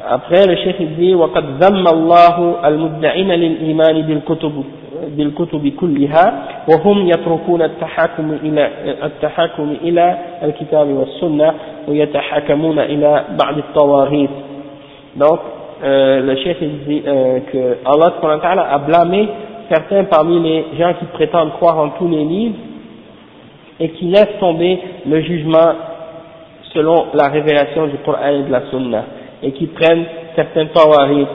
après le chef dit وقد ذم الله المدعين للإيمان بالكتب بالكتب كلها وهم يتركون التحاكم إلى التحاكم إلى الكتاب والسنة ويتحاكمون إلى بعض الطواغيت donc euh, le chef dit euh, que Allah a blâmé certains parmi les gens qui prétendent croire en tous les livres et qui laissent tomber le jugement selon la révélation du Coran et de la Sunna et qui prennent certains tawarit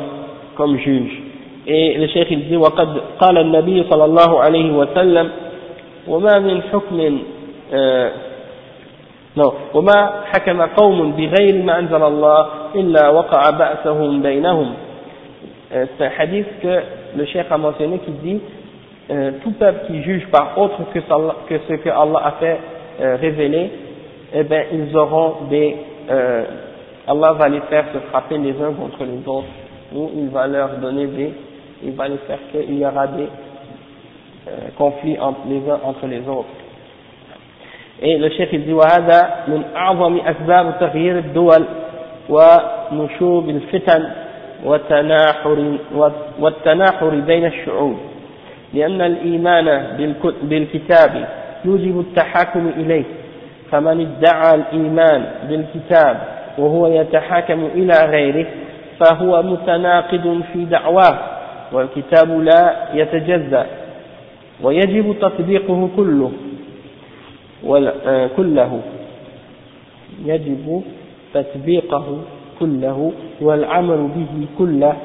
comme juges et le cheikh il dit وقد قال النبي صلى الله عليه وسلم وما من حكم non وما حكم قوم بغير ما أنزل الله إلا وقع بأسهم بينهم c'est un hadith que le cheikh a mentionné qui dit euh, tout peuple qui juge par autre que, que ce que Allah a fait euh, révéler eh bien ils auront des euh, Allah va les faire se frapper les uns contre les autres ou il va leur donner des il va les faire qu'il y aura des euh, conflits entre les uns entre les autres et le chef il dit وهذا من أعظم أسباب تغيير الدول ونشوب الفتن والتناحر والتناحر بين الشعوب لأن الإيمان بالكتاب يوجب التحاكم إليه فمن ادعى الإيمان بالكتاب وهو يتحاكم إلى غيره فهو متناقض في دعواه والكتاب لا يتجزأ ويجب تطبيقه كله كله. يجب تطبيقه كله والعمل به كله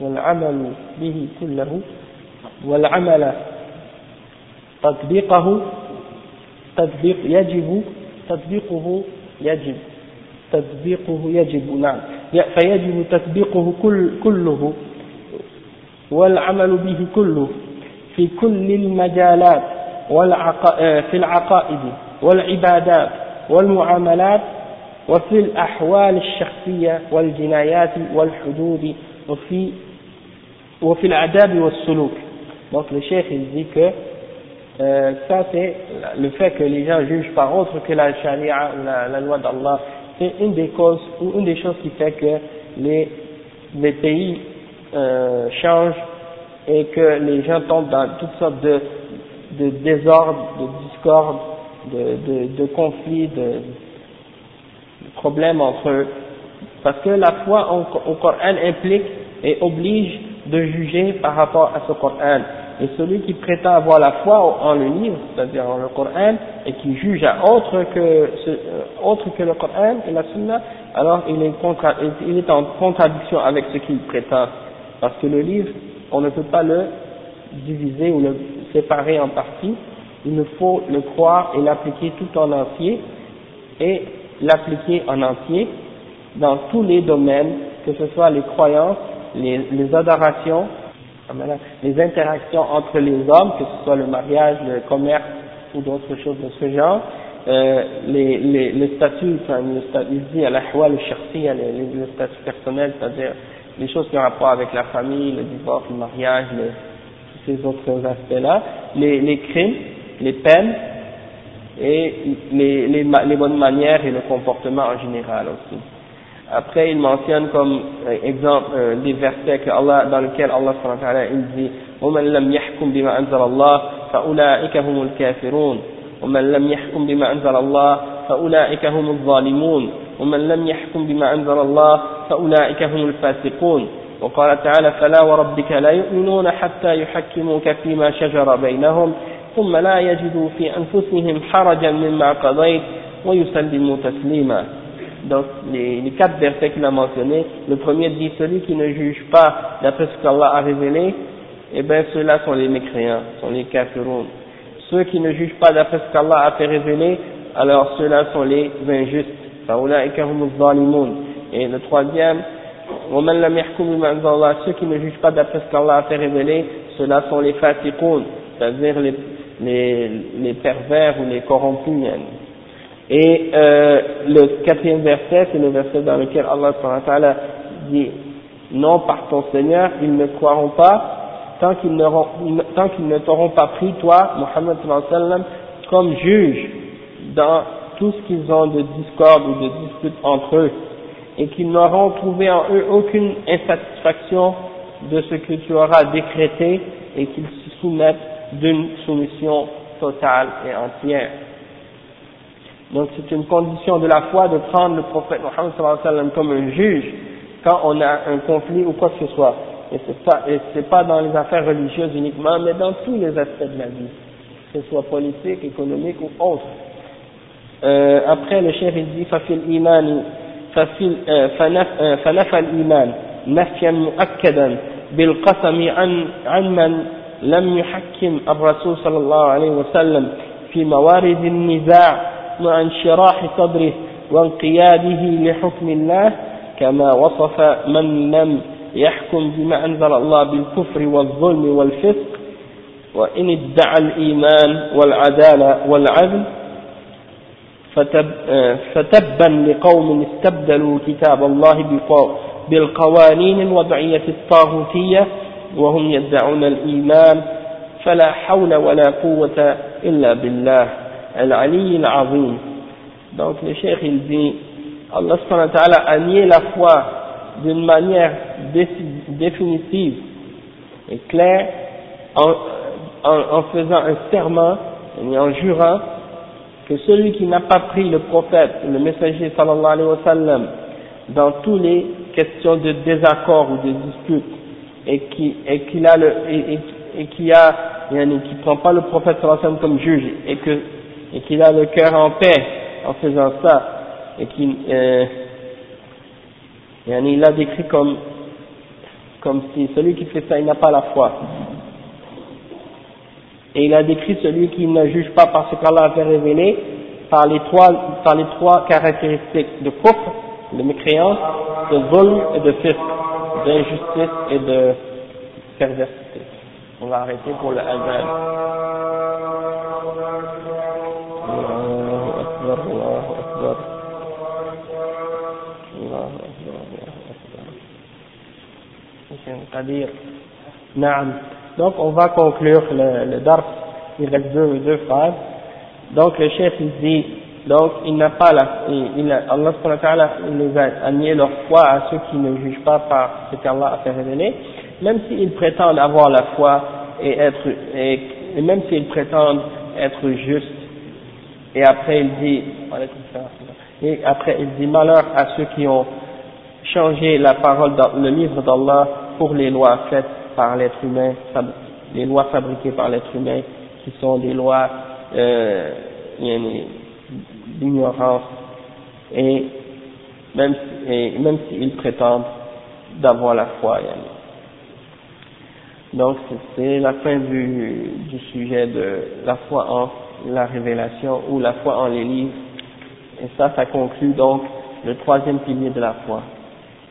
والعمل به كله والعمل تطبيقه تطبيق يجب تطبيقه يجب تطبيقه يجب نعم. فيجب تطبيقه كل كله والعمل به كله في كل المجالات في العقائد والعبادات والمعاملات وفي الأحوال الشخصية والجنايات والحدود وفي وفي العذاب والسلوك. donc le cheikh il dit que euh, ça c'est le fait que les gens jugent par autre que la charia la, loi d'Allah c'est une des causes ou une des choses qui fait que les, les pays euh, changent et que les gens tombent dans toutes sortes de, de désordres, de discordes, de, de, conflits, de, de problèmes entre eux. Parce que la foi au Coran implique et oblige de juger par rapport à ce Coran. Et celui qui prétend avoir la foi en le livre, c'est-à-dire en le Coran, et qui juge à autre que, euh, autre que le Coran et la Sunna, alors il est, en contradiction avec ce qu'il prétend. Parce que le livre, on ne peut pas le diviser ou le séparer en parties, il nous faut le croire et l'appliquer tout en entier, et l'appliquer en entier dans tous les domaines, que ce soit les croyances, les, adorations, les interactions entre les hommes, que ce soit le mariage, le commerce ou d'autres choses de ce genre, euh, les, les, les statuts, enfin, le statut, il dit à la le chersi, les, les, les statuts personnels, c'est-à-dire les choses qui ont rapport avec la famille, le divorce, le mariage, le, ces autres aspects-là, les, les crimes, les peines, et les, les, les bonnes manières et le comportement en général aussi. Après, il mentionne comme euh, exemple euh, des versets que Allah, dans lesquels Allah il dit وَمَنْ لَمْ يَحْكُمْ بِمَا أَنزَلَ اللَّهِ فَأُولَٰئِكَ هُمُ الْكَافِرُونَ ومن لم يحكم بما أنزل الله فأولئك هم الظالمون ومن لم يحكم بما أنزل الله فأولئك هم الفاسقون وقال تعالى فلا وربك لا يؤمنون حتى يحكموك فيما شجر بينهم ثم لا يجدوا في أنفسهم حرجا مما قضيت ويسلموا تسليما Donc, les, les quatre versets qu'il a mentionnés, le premier dit celui qui ne juge pas d'après ce qu'Allah a révélé, eh bien ceux-là sont les mécréants, sont les kafiroun. Ceux qui ne jugent pas d'après ce qu'Allah a fait révéler, alors ceux-là sont les injustes. Et le troisième, ceux qui ne jugent pas d'après ce qu'Allah a fait révéler, ceux-là sont les fatiqoun, c'est-à-dire les, les, les pervers ou les corrompus. Et euh, le quatrième verset, c'est le verset dans lequel Allah dit non par ton Seigneur, ils ne croiront pas tant qu'ils ne t'auront pas pris, toi, Mohammed sallam, comme juge dans tout ce qu'ils ont de discorde ou de dispute entre eux, et qu'ils n'auront trouvé en eux aucune insatisfaction de ce que tu auras décrété, et qu'ils se soumettent d'une soumission totale et entière. Donc c'est une condition de la foi de prendre le prophète Mohammed sallam comme un juge quand on a un conflit ou quoi que ce soit. Et c'est pas, et c'est pas dans les affaires religieuses uniquement, mais dans tous les aspects de la vie, que ce soit politique, économique ou autre. Euh, après, le chef il dit, ففي الإيمان ففي فنفى الإيمان نفيا مؤكدا بالقسم عن عن من لم يحكم الرسول صلى الله عليه وسلم في موارد النزاع مع انشراح صدره وانقياده لحكم الله كما وصف من لم يحكم بما أنزل الله بالكفر والظلم والفسق وإن ادعى الإيمان والعدالة والعدل فتب فتبا لقوم استبدلوا كتاب الله بالقوانين الوضعية الطاغوتية وهم يدعون الإيمان فلا حول ولا قوة إلا بالله. al-Ali al-Azim. Donc le cheikh il dit, Allah a nié la foi d'une manière définitive et claire en, faisant un serment et en jurant que celui qui n'a pas pris le prophète, le messager sallallahu alayhi wa dans toutes les questions de désaccord ou de dispute, et qui, et qu'il a et, qui a, yani, qui prend pas le prophète sallallahu alayhi wa comme juge, et que et qu'il a le cœur en paix en faisant ça et qui euh, il l'a décrit comme, comme si celui qui fait ça, il n'a pas la foi. Et il a décrit celui qui ne juge pas parce qu'Allah a fait révéler par les trois, par les trois caractéristiques de kufr, de mécréance, de vol et de fisc, d'injustice et de perversité. On va arrêter pour le azan. c'est-à-dire Donc on va conclure le, le dars, il reste deux, deux phrases. Donc le chef il dit, donc il n'a pas la, il, Allah il les a anié leur foi à ceux qui ne jugent pas par ce qu'Allah a fait révéler, même s'ils prétendent avoir la foi et être, et, et même s'ils prétendent être justes. Et après il dit, et après il dit malheur à ceux qui ont changé la parole dans le livre d'Allah pour les lois faites par l'être humain, les lois fabriquées par l'être humain, qui sont des lois euh, d'ignorance. Et même même s'ils prétendent d'avoir la foi. Donc c'est la fin du, du sujet de la foi en la révélation ou la foi en les livres. Et ça, ça conclut donc le troisième pilier de la foi.